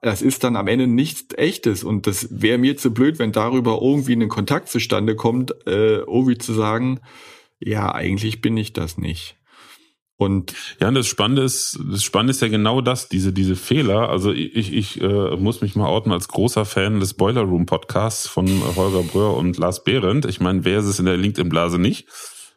das ist dann am Ende nichts echtes und das wäre mir zu blöd, wenn darüber irgendwie ein Kontakt zustande kommt, äh, irgendwie zu sagen, ja, eigentlich bin ich das nicht. Und ja, und das Spannende ist, das Spannende ist ja genau das, diese diese Fehler. Also ich ich äh, muss mich mal outen als großer Fan des Boiler Room Podcasts von Holger Bröhr und Lars Behrendt. Ich meine, wer ist es in der LinkedIn Blase nicht?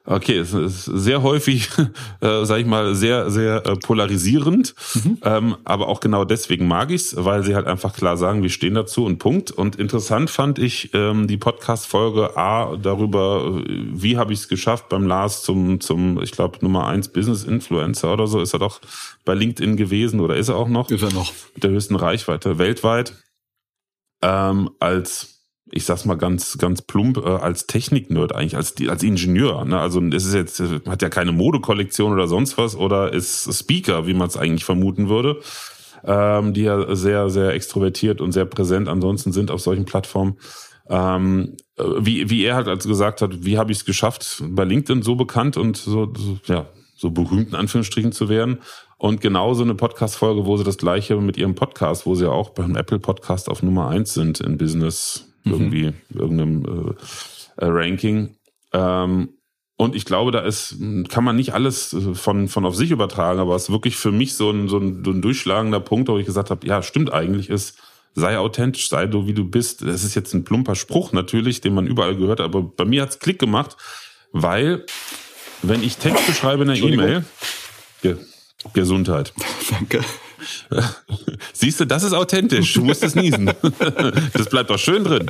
Okay, es ist sehr häufig, äh, sage ich mal, sehr, sehr äh, polarisierend. Mhm. Ähm, aber auch genau deswegen mag ich's, weil sie halt einfach klar sagen, wir stehen dazu und Punkt. Und interessant fand ich ähm, die Podcast-Folge A darüber, äh, wie habe ich es geschafft beim Lars zum, zum, ich glaube, Nummer eins Business Influencer oder so, ist er doch bei LinkedIn gewesen oder ist er auch noch? Ist er noch. Mit der höchsten Reichweite weltweit. Ähm, als ich sag's mal ganz, ganz plump, äh, als Technik-Nerd eigentlich, als, als Ingenieur. Ne? Also es ist jetzt, hat ja keine Modekollektion oder sonst was oder ist Speaker, wie man es eigentlich vermuten würde, ähm, die ja sehr, sehr extrovertiert und sehr präsent ansonsten sind auf solchen Plattformen. Ähm, äh, wie, wie er halt also gesagt hat, wie habe ich es geschafft, bei LinkedIn so bekannt und so, so, ja, so berühmt in Anführungsstrichen zu werden. Und genauso eine Podcast-Folge, wo sie das gleiche mit ihrem Podcast, wo sie ja auch beim Apple Podcast auf Nummer eins sind in Business mhm. irgendwie, irgendeinem äh, äh, Ranking. Ähm, und ich glaube, da ist, kann man nicht alles äh, von, von auf sich übertragen, aber es ist wirklich für mich so ein, so ein, so ein durchschlagender Punkt, wo ich gesagt habe, ja, stimmt eigentlich, ist, sei authentisch, sei du, wie du bist. Das ist jetzt ein plumper Spruch natürlich, den man überall gehört, aber bei mir hat's Klick gemacht, weil wenn ich Texte schreibe in einer E-Mail, Gesundheit. Danke. Siehst du, das ist authentisch. Du musst es niesen. Das bleibt doch schön drin.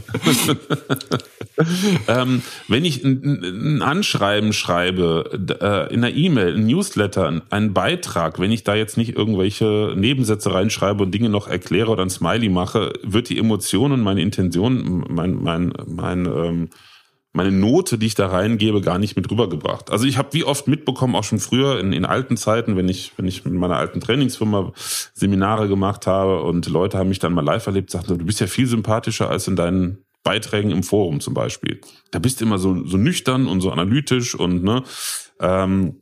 ähm, wenn ich ein, ein Anschreiben schreibe, äh, in einer E-Mail, ein Newsletter, einen Beitrag, wenn ich da jetzt nicht irgendwelche Nebensätze reinschreibe und Dinge noch erkläre oder ein Smiley mache, wird die Emotionen, meine Intention, mein, mein, mein ähm, meine Note, die ich da reingebe, gar nicht mit rübergebracht. Also ich habe wie oft mitbekommen, auch schon früher in, in alten Zeiten, wenn ich, wenn ich mit meiner alten Trainingsfirma Seminare gemacht habe und Leute haben mich dann mal live erlebt, sagten, du bist ja viel sympathischer als in deinen Beiträgen im Forum zum Beispiel. Da bist du immer so, so nüchtern und so analytisch und ne. Ähm,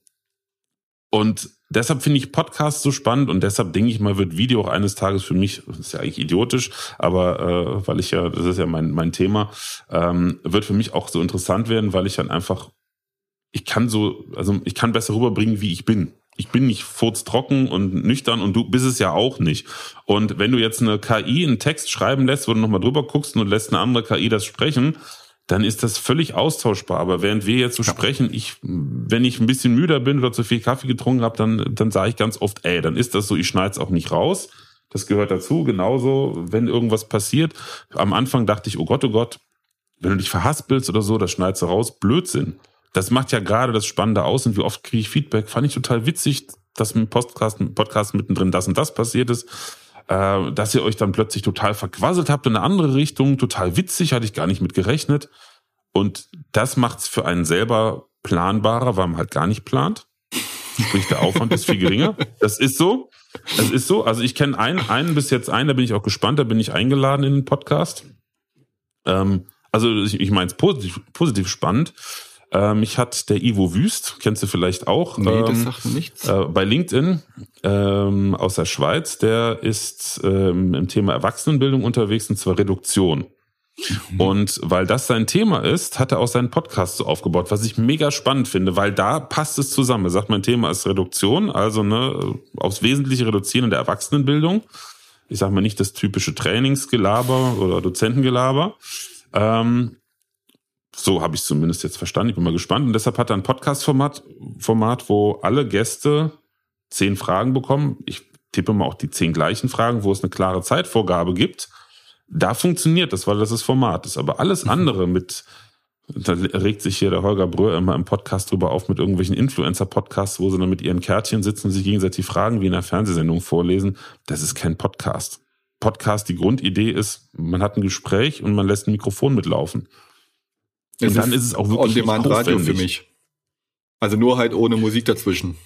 und deshalb finde ich Podcasts so spannend und deshalb denke ich mal, wird Video auch eines Tages für mich, das ist ja eigentlich idiotisch, aber äh, weil ich ja, das ist ja mein, mein Thema, ähm, wird für mich auch so interessant werden, weil ich dann einfach, ich kann so, also ich kann besser rüberbringen, wie ich bin. Ich bin nicht furztrocken und nüchtern und du bist es ja auch nicht. Und wenn du jetzt eine KI einen Text schreiben lässt, wo du nochmal drüber guckst und lässt eine andere KI das sprechen, dann ist das völlig austauschbar. Aber während wir jetzt so ja. sprechen, ich, wenn ich ein bisschen müder bin oder zu viel Kaffee getrunken habe, dann, dann sage ich ganz oft, ey, dann ist das so, ich schneide es auch nicht raus. Das gehört dazu. Genauso, wenn irgendwas passiert. Am Anfang dachte ich, oh Gott, oh Gott, wenn du dich verhaspelst oder so, das schneidest du raus. Blödsinn. Das macht ja gerade das Spannende aus und wie oft kriege ich Feedback. Fand ich total witzig, dass im Podcast, Podcast mittendrin das und das passiert ist äh, dass ihr euch dann plötzlich total verquasselt habt in eine andere Richtung, total witzig, hatte ich gar nicht mit gerechnet. Und das macht's für einen selber planbarer, weil man halt gar nicht plant. Sprich, der Aufwand ist viel geringer. Das ist so. Das ist so. Also ich kenne einen, einen bis jetzt einen, da bin ich auch gespannt, da bin ich eingeladen in den Podcast. Ähm, also ich, ich meine es positiv, positiv spannend. Äh, mich hat der Ivo Wüst, kennst du vielleicht auch. Nee, ähm, das sagt nichts. Äh, bei LinkedIn ähm, aus der Schweiz, der ist ähm, im Thema Erwachsenenbildung unterwegs und zwar Reduktion. Mhm. Und weil das sein Thema ist, hat er auch seinen Podcast so aufgebaut, was ich mega spannend finde, weil da passt es zusammen. Er sagt, mein Thema ist Reduktion, also ne, aufs Wesentliche reduzieren in der Erwachsenenbildung. Ich sag mal nicht das typische Trainingsgelaber oder Dozentengelaber. Ähm, so habe ich zumindest jetzt verstanden. Ich bin mal gespannt. Und deshalb hat er ein Podcast-Format, Format, wo alle Gäste zehn Fragen bekommen. Ich tippe mal auch die zehn gleichen Fragen, wo es eine klare Zeitvorgabe gibt. Da funktioniert das, weil das das Format ist. Aber alles mhm. andere mit, da regt sich hier der Holger Bröhr immer im Podcast drüber auf mit irgendwelchen Influencer-Podcasts, wo sie dann mit ihren Kärtchen sitzen und sich gegenseitig Fragen wie in einer Fernsehsendung vorlesen. Das ist kein Podcast. Podcast, die Grundidee ist, man hat ein Gespräch und man lässt ein Mikrofon mitlaufen. Es und dann ist, es auch wirklich On-Demand-Radio für mich. Also nur halt ohne Musik dazwischen.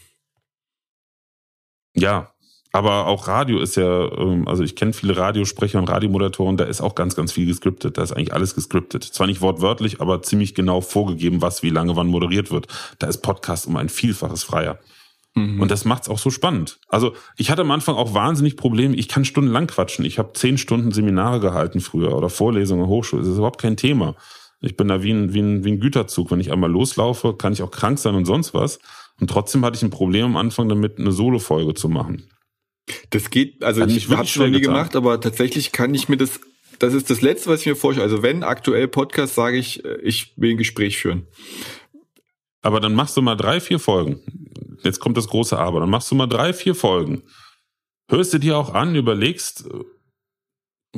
Ja, aber auch Radio ist ja, ähm, also ich kenne viele Radiosprecher und Radiomoderatoren, da ist auch ganz, ganz viel gescriptet. Da ist eigentlich alles gescriptet. Zwar nicht wortwörtlich, aber ziemlich genau vorgegeben, was wie lange wann moderiert wird. Da ist Podcast um ein Vielfaches freier. Mhm. Und das macht's auch so spannend. Also ich hatte am Anfang auch wahnsinnig Probleme. Ich kann stundenlang quatschen. Ich habe zehn Stunden Seminare gehalten früher oder Vorlesungen Hochschule. Das ist überhaupt kein Thema. Ich bin da wie ein, wie, ein, wie ein Güterzug. Wenn ich einmal loslaufe, kann ich auch krank sein und sonst was. Und trotzdem hatte ich ein Problem am Anfang damit, eine Solo-Folge zu machen. Das geht, also Hat ich habe es noch nie gemacht, aber tatsächlich kann ich mir das, das ist das Letzte, was ich mir vorstelle. Also wenn aktuell Podcast, sage ich, äh, ich will ein Gespräch führen. Aber dann machst du mal drei, vier Folgen. Jetzt kommt das große Aber. Dann machst du mal drei, vier Folgen. Hörst du dir auch an, überlegst,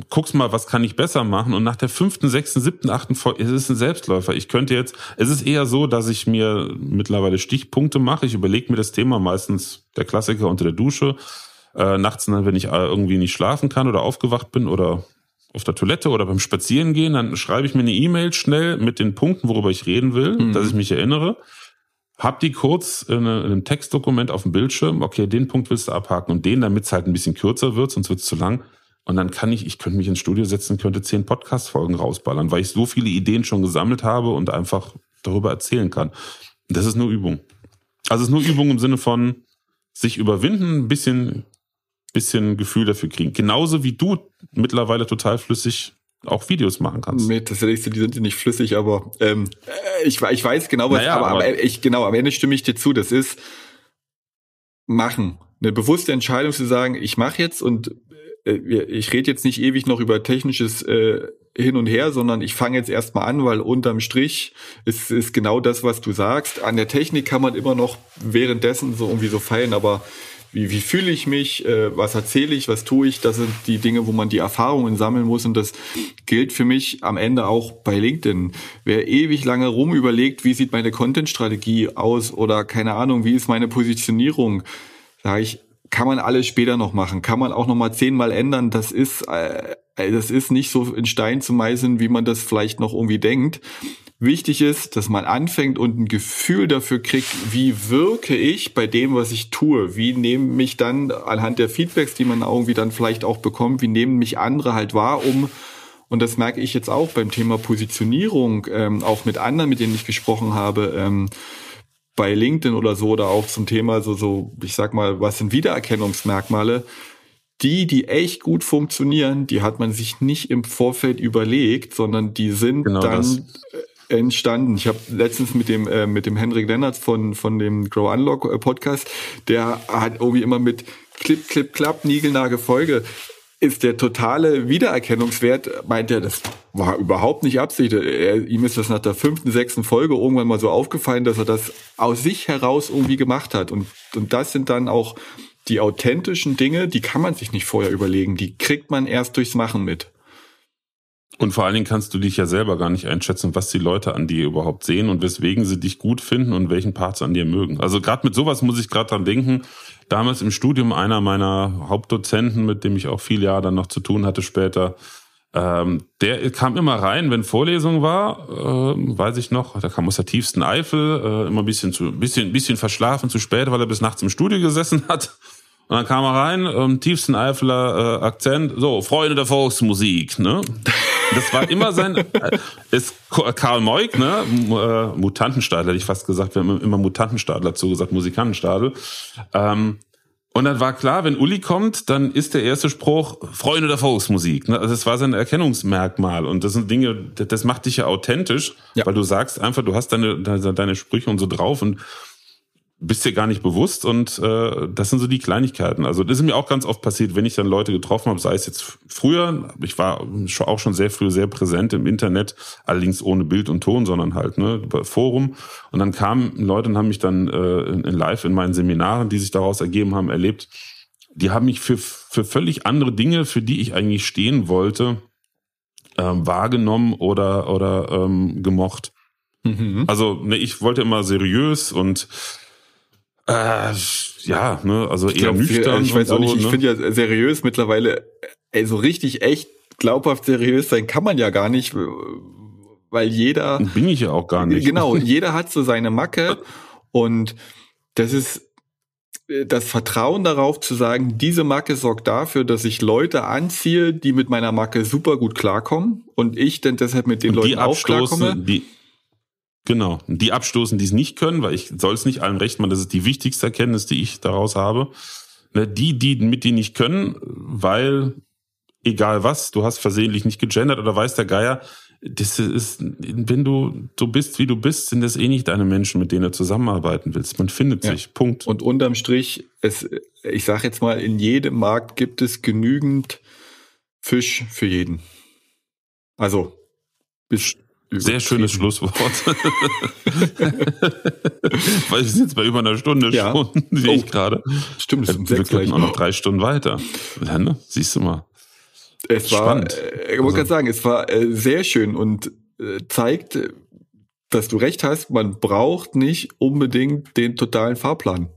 guckst mal, was kann ich besser machen? Und nach der fünften, sechsten, siebten, achten Folge, es ist ein Selbstläufer. Ich könnte jetzt, es ist eher so, dass ich mir mittlerweile Stichpunkte mache. Ich überlege mir das Thema meistens der Klassiker unter der Dusche. Äh, nachts, wenn ich äh, irgendwie nicht schlafen kann oder aufgewacht bin oder auf der Toilette oder beim Spazierengehen, dann schreibe ich mir eine E-Mail schnell mit den Punkten, worüber ich reden will, mhm. dass ich mich erinnere. Hab die kurz in, einem Textdokument auf dem Bildschirm. Okay, den Punkt willst du abhaken und den, damit es halt ein bisschen kürzer wird, sonst wird es zu lang. Und dann kann ich, ich könnte mich ins Studio setzen, könnte zehn Podcast-Folgen rausballern, weil ich so viele Ideen schon gesammelt habe und einfach darüber erzählen kann. Das ist nur Übung. Also es ist nur Übung im Sinne von sich überwinden, ein bisschen, bisschen Gefühl dafür kriegen. Genauso wie du mittlerweile total flüssig auch Videos machen kannst. Nee, tatsächlich, die sind nicht flüssig, aber ähm, ich, ich weiß genau, was, naja, aber, aber, aber ich, genau, am Ende stimme ich dir zu. Das ist machen. Eine bewusste Entscheidung zu sagen, ich mache jetzt und äh, ich rede jetzt nicht ewig noch über technisches äh, hin und her, sondern ich fange jetzt erstmal an, weil unterm Strich ist, ist genau das, was du sagst. An der Technik kann man immer noch währenddessen so irgendwie so feilen, aber Wie, wie fühle ich mich? Äh, was erzähle ich? Was tue ich? Das sind die Dinge, wo man die Erfahrungen sammeln muss. Und das gilt für mich am Ende auch bei LinkedIn. Wer ewig lange rum überlegt, wie sieht meine Content-Strategie aus oder keine Ahnung, wie ist meine Positionierung, sage ich, kann man alles später noch machen, kann man auch noch mal zehnmal ändern. Das ist, äh, das ist nicht so in Stein zu meißeln, wie man das vielleicht noch irgendwie denkt. Wichtig ist, dass man anfängt und ein Gefühl dafür kriegt, wie wirke ich bei dem, was ich tue? Wie nehmen mich dann anhand der Feedbacks, die man irgendwie dann vielleicht auch bekommt, wie nehmen mich andere halt wahr, um und das merke ich jetzt auch beim Thema Positionierung, ähm, auch mit anderen, mit denen ich gesprochen habe, ähm, bei LinkedIn oder so oder auch zum Thema so, so, ich sag mal, was sind Wiedererkennungsmerkmale? Die, die echt gut funktionieren, die hat man sich nicht im Vorfeld überlegt, sondern die sind genau dann das. entstanden. Ich habe letztens mit dem äh, mit dem Henrik Lennartz von von dem Grow Unlock äh, Podcast, der hat irgendwie immer mit Clip, Clip, Klapp, Nigelnagel Folge ist der totale Wiedererkennungswert, meint er, das war überhaupt nicht Absicht. Er, ihm ist das nach der fünften, sechsten Folge irgendwann mal so aufgefallen, dass er das aus sich heraus irgendwie gemacht hat. Und, und das sind dann auch die authentischen Dinge, die kann man sich nicht vorher überlegen. Die kriegt man erst durchs Machen mit. Und vor allen Dingen kannst du dich ja selber gar nicht einschätzen, was die Leute an dir überhaupt sehen und weswegen sie dich gut finden und welchen Parts an dir mögen. Also gerade mit sowas muss ich gerade dran denken. Damals im Studium einer meiner Hauptdozenten, mit dem ich auch viele Jahre dann noch zu tun hatte später, ähm, der kam immer rein, wenn Vorlesung war, äh, weiß ich noch, der kam aus der tiefsten Eifel, äh, immer ein bisschen zu, bisschen, bisschen verschlafen, zu spät, weil er bis nachts im Studio gesessen hat. Und dann kam er rein, ähm, tiefsten Eifeler äh, Akzent, so, Freunde der Volksmusik, ne? Das war immer sein, äh, ist Karl Moik, ne? Äh, Mutantenstadel, hätte ich fast gesagt, wir haben immer Mutantenstadel dazu gesagt, Musikantenstadel. Ähm, und dann war klar, wenn Uli kommt, dann ist der erste Spruch Freunde der Volksmusik. Ne? Also das war sein Erkennungsmerkmal. Und das sind Dinge, das macht dich ja authentisch, ja. weil du sagst einfach, du hast deine, deine Sprüche und so drauf und bist dir gar nicht bewusst und äh, das sind so die Kleinigkeiten. Also das ist mir auch ganz oft passiert, wenn ich dann Leute getroffen habe, sei es jetzt früher, ich war auch schon sehr früh sehr präsent im Internet, allerdings ohne Bild und Ton, sondern halt ne, über Forum. Und dann kamen Leute und haben mich dann äh, in, in live in meinen Seminaren, die sich daraus ergeben haben, erlebt. Die haben mich für, für völlig andere Dinge, für die ich eigentlich stehen wollte, ähm, wahrgenommen oder, oder ähm, gemocht. Mhm. Also ne, ich wollte immer seriös und äh, ja, ne, also ich eher glaub, nüchtern. Ich weiß auch so, nicht, ich ne? finde ja seriös mittlerweile, ey, so richtig echt glaubhaft seriös sein kann man ja gar nicht, weil jeder. Bin ich ja auch gar nicht. Genau, jeder hat so seine Macke und das ist das Vertrauen darauf zu sagen, diese Macke sorgt dafür, dass ich Leute anziehe, die mit meiner Macke super gut klarkommen und ich denn deshalb mit den Leuten auch klarkomme. Die, Genau. Die abstoßen, die es nicht können, weil ich soll es nicht allen recht machen, das ist die wichtigste Erkenntnis, die ich daraus habe. Ne, die, die mit die nicht können, weil egal was, du hast versehentlich nicht gegendert oder weiß der Geier, das ist, wenn du so bist, wie du bist, sind das eh nicht deine Menschen, mit denen du zusammenarbeiten willst. Man findet ja. sich. Punkt. Und unterm Strich, es, ich sag jetzt mal, in jedem Markt gibt es genügend Fisch für jeden. Also bis sehr schönes Schlusswort. Weil wir sind jetzt bei über einer Stunde ja. schon, sehe oh. ich gerade. Stimmt, es sind Wir können auch noch drei Stunden weiter. Ja, ne? Siehst du mal. Es Spannend. war, äh, ich muss also. gerade sagen, es war äh, sehr schön und äh, zeigt, dass du recht hast, man braucht nicht unbedingt den totalen Fahrplan.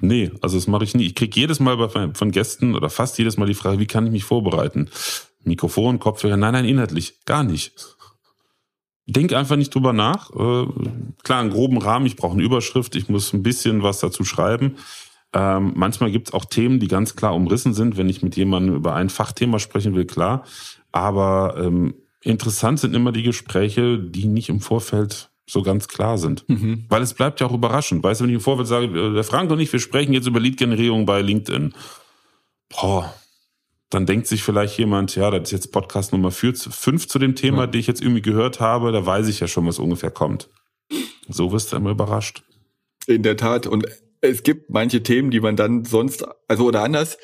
Nee, also das mache ich nie. Ich krieg jedes Mal bei, von Gästen oder fast jedes Mal die Frage, wie kann ich mich vorbereiten? Mikrofon, Kopfhörer, nein, nein, inhaltlich, gar nicht. Denk einfach nicht drüber nach. Äh, klar, einen groben Rahmen, ich brauche eine Überschrift, ich muss ein bisschen was dazu schreiben. Ähm, manchmal gibt es auch Themen, die ganz klar umrissen sind, wenn ich mit jemandem über ein Fachthema sprechen will, klar. Aber ähm, interessant sind immer die Gespräche, die nicht im Vorfeld so ganz klar sind. Mhm. Weil es bleibt ja auch überraschend. Weißt du, wenn ich im Vorfeld sage, äh, der Frank und ich, wir sprechen jetzt über Lead-Generierung bei LinkedIn. Boah, dann denkt sich vielleicht jemand, ja, das ist jetzt Podcast Nummer 5 zu dem Thema, ja. die ich jetzt irgendwie gehört habe, da weiß ich ja schon, was ungefähr kommt. So wirst du immer überrascht. In der Tat. Und es gibt manche Themen, die man dann sonst, also oder anders,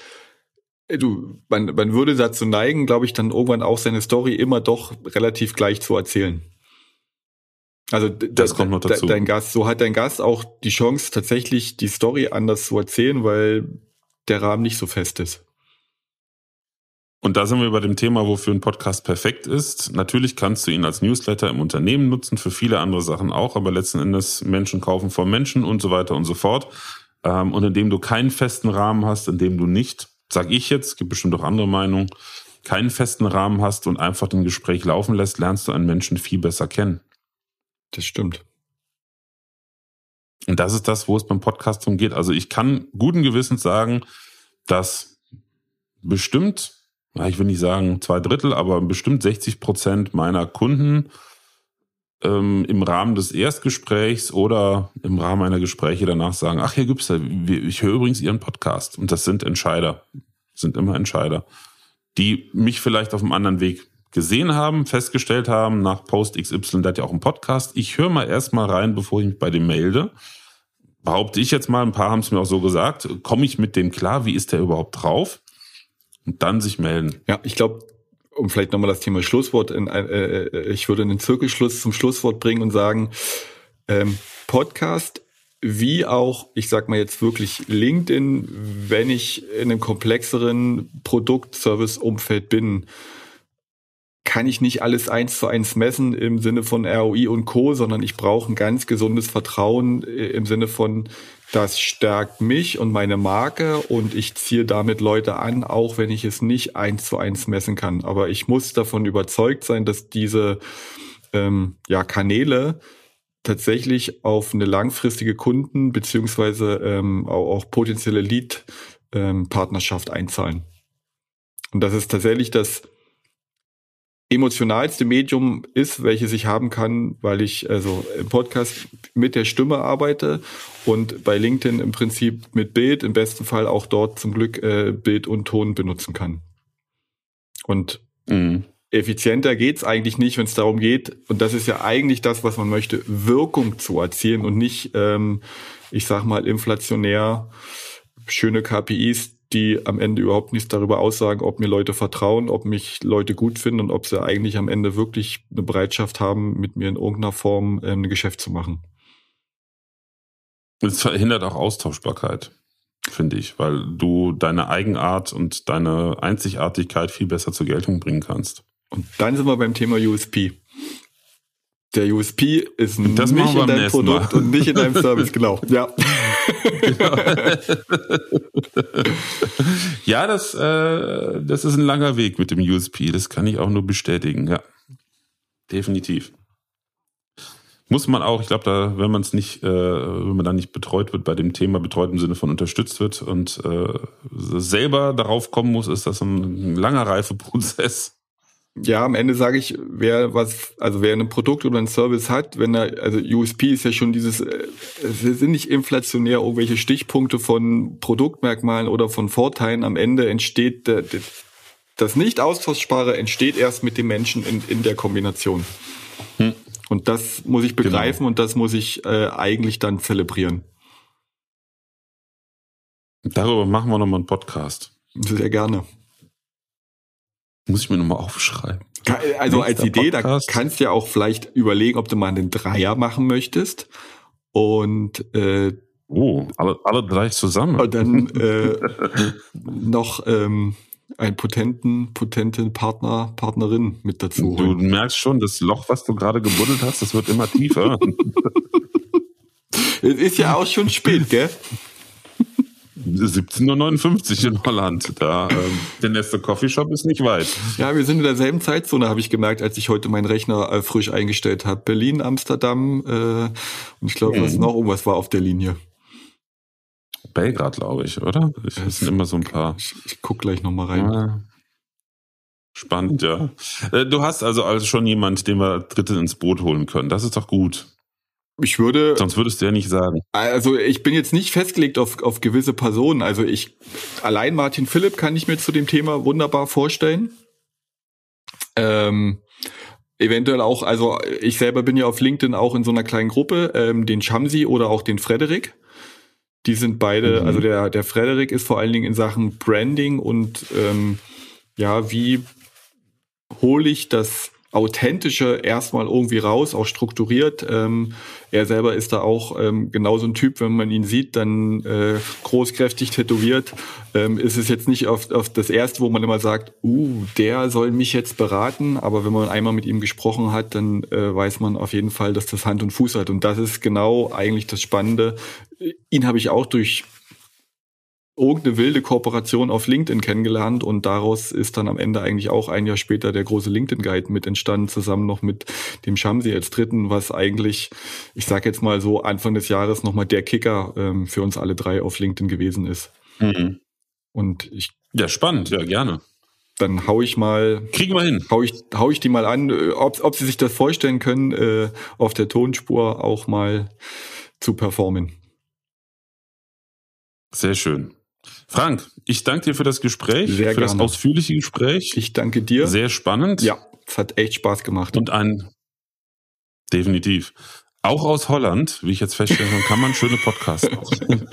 du, man, man würde dazu neigen, glaube ich, dann irgendwann auch seine Story immer doch relativ gleich zu erzählen. Also das kommt noch dazu. Dein Gast, so hat dein Gast auch die Chance, tatsächlich die Story anders zu erzählen, weil der Rahmen nicht so fest ist. Und da sind wir bei dem Thema, wofür ein Podcast perfekt ist. Natürlich kannst du ihn als Newsletter im Unternehmen nutzen, für viele andere Sachen auch, aber letzten Endes Menschen kaufen von Menschen und so weiter und so fort. Ähm, und indem du keinen festen Rahmen hast, in dem du nicht, sag ich jetzt, gibt bestimmt auch andere Meinungen, keinen festen Rahmen hast und einfach ein Gespräch laufen lässt, lernst du einen Menschen viel besser kennen. Das stimmt. Und das ist das, wo es beim Podcast drum geht. Also ich kann guten Gewissens sagen, dass bestimmt, ich will nicht sagen zwei Drittel, aber bestimmt 60 Prozent meiner Kunden ähm, im Rahmen des Erstgesprächs oder im Rahmen einer Gespräche danach sagen, ach Herr Gübster, ich höre übrigens Ihren Podcast. Und das sind Entscheider, sind immer Entscheider, die mich vielleicht auf einem anderen Weg gesehen haben, festgestellt haben, nach Post XY, der hat ja auch einen Podcast. Ich höre mal erstmal rein, bevor ich mich bei dem melde. Behaupte ich jetzt mal, ein paar haben es mir auch so gesagt, komme ich mit dem klar, wie ist der überhaupt drauf? Und dann sich melden. Ja, ich glaube, um vielleicht nochmal das Thema Schlusswort, in, äh, äh, ich würde einen Zirkelschluss zum Schlusswort bringen und sagen, ähm, Podcast wie auch, ich sag mal jetzt wirklich LinkedIn, wenn ich in einem komplexeren Produkt-Service-Umfeld bin, kann ich nicht alles eins zu eins messen im Sinne von ROI und Co., sondern ich brauche ein ganz gesundes Vertrauen äh, im Sinne von, das stärkt mich und meine Marke und ich ziehe damit Leute an, auch wenn ich es nicht eins zu eins messen kann. Aber ich muss davon überzeugt sein, dass diese ähm, ja, Kanäle tatsächlich auf eine langfristige Kunden beziehungsweise ähm, auch, auch potenzielle Lead-Partnerschaft ähm, einzahlen. Und das ist tatsächlich das emotionalste Medium ist, welches ich haben kann, weil ich also im Podcast mit der Stimme arbeite und bei LinkedIn im Prinzip mit Bild, im besten Fall auch dort zum Glück äh, Bild und Ton benutzen kann. Und mhm effizienter geht's eigentlich nicht, wenn es darum geht, und das ist ja eigentlich das, was man möchte, Wirkung zu erzielen und nicht, ähm, ich sag mal, inflationär schöne KPIs, die am Ende überhaupt nichts darüber aussagen, ob mir Leute vertrauen, ob mich Leute gut finden und ob sie eigentlich am Ende wirklich eine Bereitschaft haben, mit mir in irgendeiner Form ähm, ein Geschäft zu machen. Es verhindert auch Austauschbarkeit, finde ich, weil du deine Eigenart und deine Einzigartigkeit viel besser zur Geltung bringen kannst. Und dann sind wir beim Thema USP. Der USP ist das nicht in deinem Produkt Mal. und nicht in deinem Service, genau. Ja. Genau. ja, das, äh, das ist ein langer Weg mit dem USP. Das kann ich auch nur bestätigen. Ja, definitiv. Muss man auch, ich glaube, da, wenn man es nicht, äh, wenn man da nicht betreut wird bei dem Thema, betreut im Sinne von unterstützt wird und äh, selber darauf kommen muss, ist das ein langer Reifeprozess ja, am Ende sage ich, wer was, also wer ein Produkt oder ein Service hat, wenn er, also USP ist ja schon dieses, äh, es sind nicht inflationär irgendwelche Stichpunkte von Produktmerkmalen oder von Vorteilen. Am Ende entsteht der, das nicht austauschbare entsteht erst mit dem Menschen in, in der Kombination. Hm. Und das muss ich begreifen genau. und das muss ich äh, eigentlich dann zelebrieren. Darüber machen wir nochmal einen Podcast. Sehr gerne. Muss ich mir nochmal aufschreiben. Also als Idee, Podcast. da kannst du ja auch vielleicht überlegen, ob du mal einen Dreier machen möchtest. Und äh, Oh, alle, alle drei zusammen. Und dann äh, noch ähm, einen potenten, potenten Partner, Partnerin mit dazu. Du merkst schon, das Loch, was du gerade gebuddelt hast, das wird immer tiefer. es ist ja auch schon spät, gell? 17.59 Uhr in Holland. Da, ähm, der nächste Coffeeshop ist nicht weit. Ja, wir sind in derselben Zeitzone, habe ich gemerkt, als ich heute meinen Rechner äh, frisch eingestellt habe. Berlin, Amsterdam äh, und ich glaube, was mhm. noch irgendwas war auf der Linie. Belgrad, glaube ich, oder? Ich, das sind immer so ein paar. Ich, ich guck gleich nochmal rein. Ja. Spannend, ja. Äh, du hast also, also schon jemand, den wir Dritte ins Boot holen können. Das ist doch gut. Ich würde. Sonst würdest du ja nicht sagen. Also ich bin jetzt nicht festgelegt auf, auf gewisse Personen. Also ich allein Martin Philipp kann ich mir zu dem Thema wunderbar vorstellen. Ähm, eventuell auch, also ich selber bin ja auf LinkedIn auch in so einer kleinen Gruppe, ähm, den Shamsi oder auch den Frederik. Die sind beide, mhm. also der, der Frederik ist vor allen Dingen in Sachen Branding und ähm, ja, wie hole ich das Authentische erstmal irgendwie raus, auch strukturiert. Ähm, er selber ist da auch ähm, genauso ein Typ, wenn man ihn sieht, dann äh, großkräftig tätowiert. Ähm, ist es jetzt nicht auf, auf das erste, wo man immer sagt, uh, der soll mich jetzt beraten, aber wenn man einmal mit ihm gesprochen hat, dann äh, weiß man auf jeden Fall, dass das Hand und Fuß hat. Und das ist genau eigentlich das Spannende. Ihn habe ich auch durch irgendeine wilde Kooperation auf LinkedIn kennengelernt und daraus ist dann am Ende eigentlich auch ein Jahr später der große LinkedIn Guide mit entstanden, zusammen noch mit dem Shamsi als Dritten, was eigentlich, ich sage jetzt mal so, Anfang des Jahres nochmal der Kicker ähm, für uns alle drei auf LinkedIn gewesen ist. Mhm. Und ich. Ja, spannend, ja, gerne. Dann hau ich mal. Kriegen wir hin. Hau ich, hau ich die mal an, äh, ob, ob sie sich das vorstellen können, äh, auf der Tonspur auch mal zu performen. Sehr schön. Frank, ich danke dir für das Gespräch, Sehr für gerne. das ausführliche Gespräch. Ich danke dir. Sehr spannend. Ja, es hat echt Spaß gemacht. Und ein definitiv. Auch aus Holland, wie ich jetzt feststellen kann, kann man schöne Podcasts machen.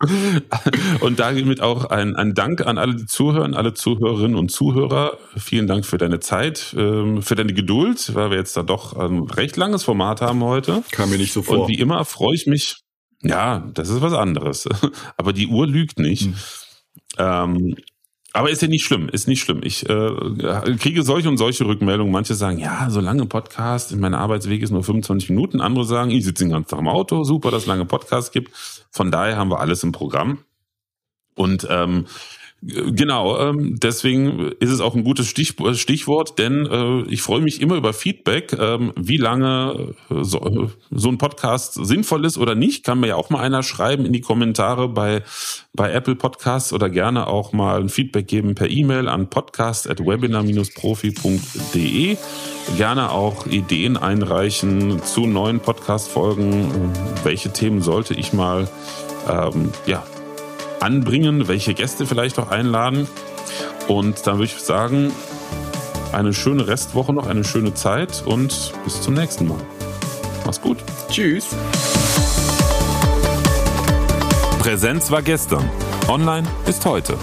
und damit auch ein, ein Dank an alle, die zuhören, alle Zuhörerinnen und Zuhörer. Vielen Dank für deine Zeit, ähm, für deine Geduld, weil wir jetzt da doch ein recht langes Format haben heute. Kam mir nicht so vor. Und wie immer freue ich mich, ja, das ist was anderes. Aber die Uhr lügt nicht. Mhm. Ähm, aber ist ja nicht schlimm, ist nicht schlimm. Ich äh, kriege solche und solche Rückmeldungen. Manche sagen, ja, so lange Podcast, mein Arbeitsweg ist nur 25 Minuten. Andere sagen, ich sitze den ganzen Tag im Auto, super, dass es lange Podcasts gibt. Von daher haben wir alles im Programm. Und ähm, Genau, ähm, deswegen ist es auch ein gutes Stich, Stichwort, denn äh, ich freue mich immer über Feedback, ähm, wie lange äh, so, so ein Podcast sinnvoll ist oder nicht. Kann mir ja auch mal einer schreiben in die Kommentare bei, bei Apple Podcasts oder gerne auch mal ein Feedback geben per E-Mail an podcast.webinar-profi.de. Gerne auch Ideen einreichen zu neuen Podcast-Folgen. Welche Themen sollte ich mal ähm, ja, anbringen, welche Gäste vielleicht auch einladen. Und dann würde ich sagen, eine schöne Restwoche noch, eine schöne Zeit und bis zum nächsten Mal. Mach's gut. Tschüss. Präsenz war gestern. Online ist heute.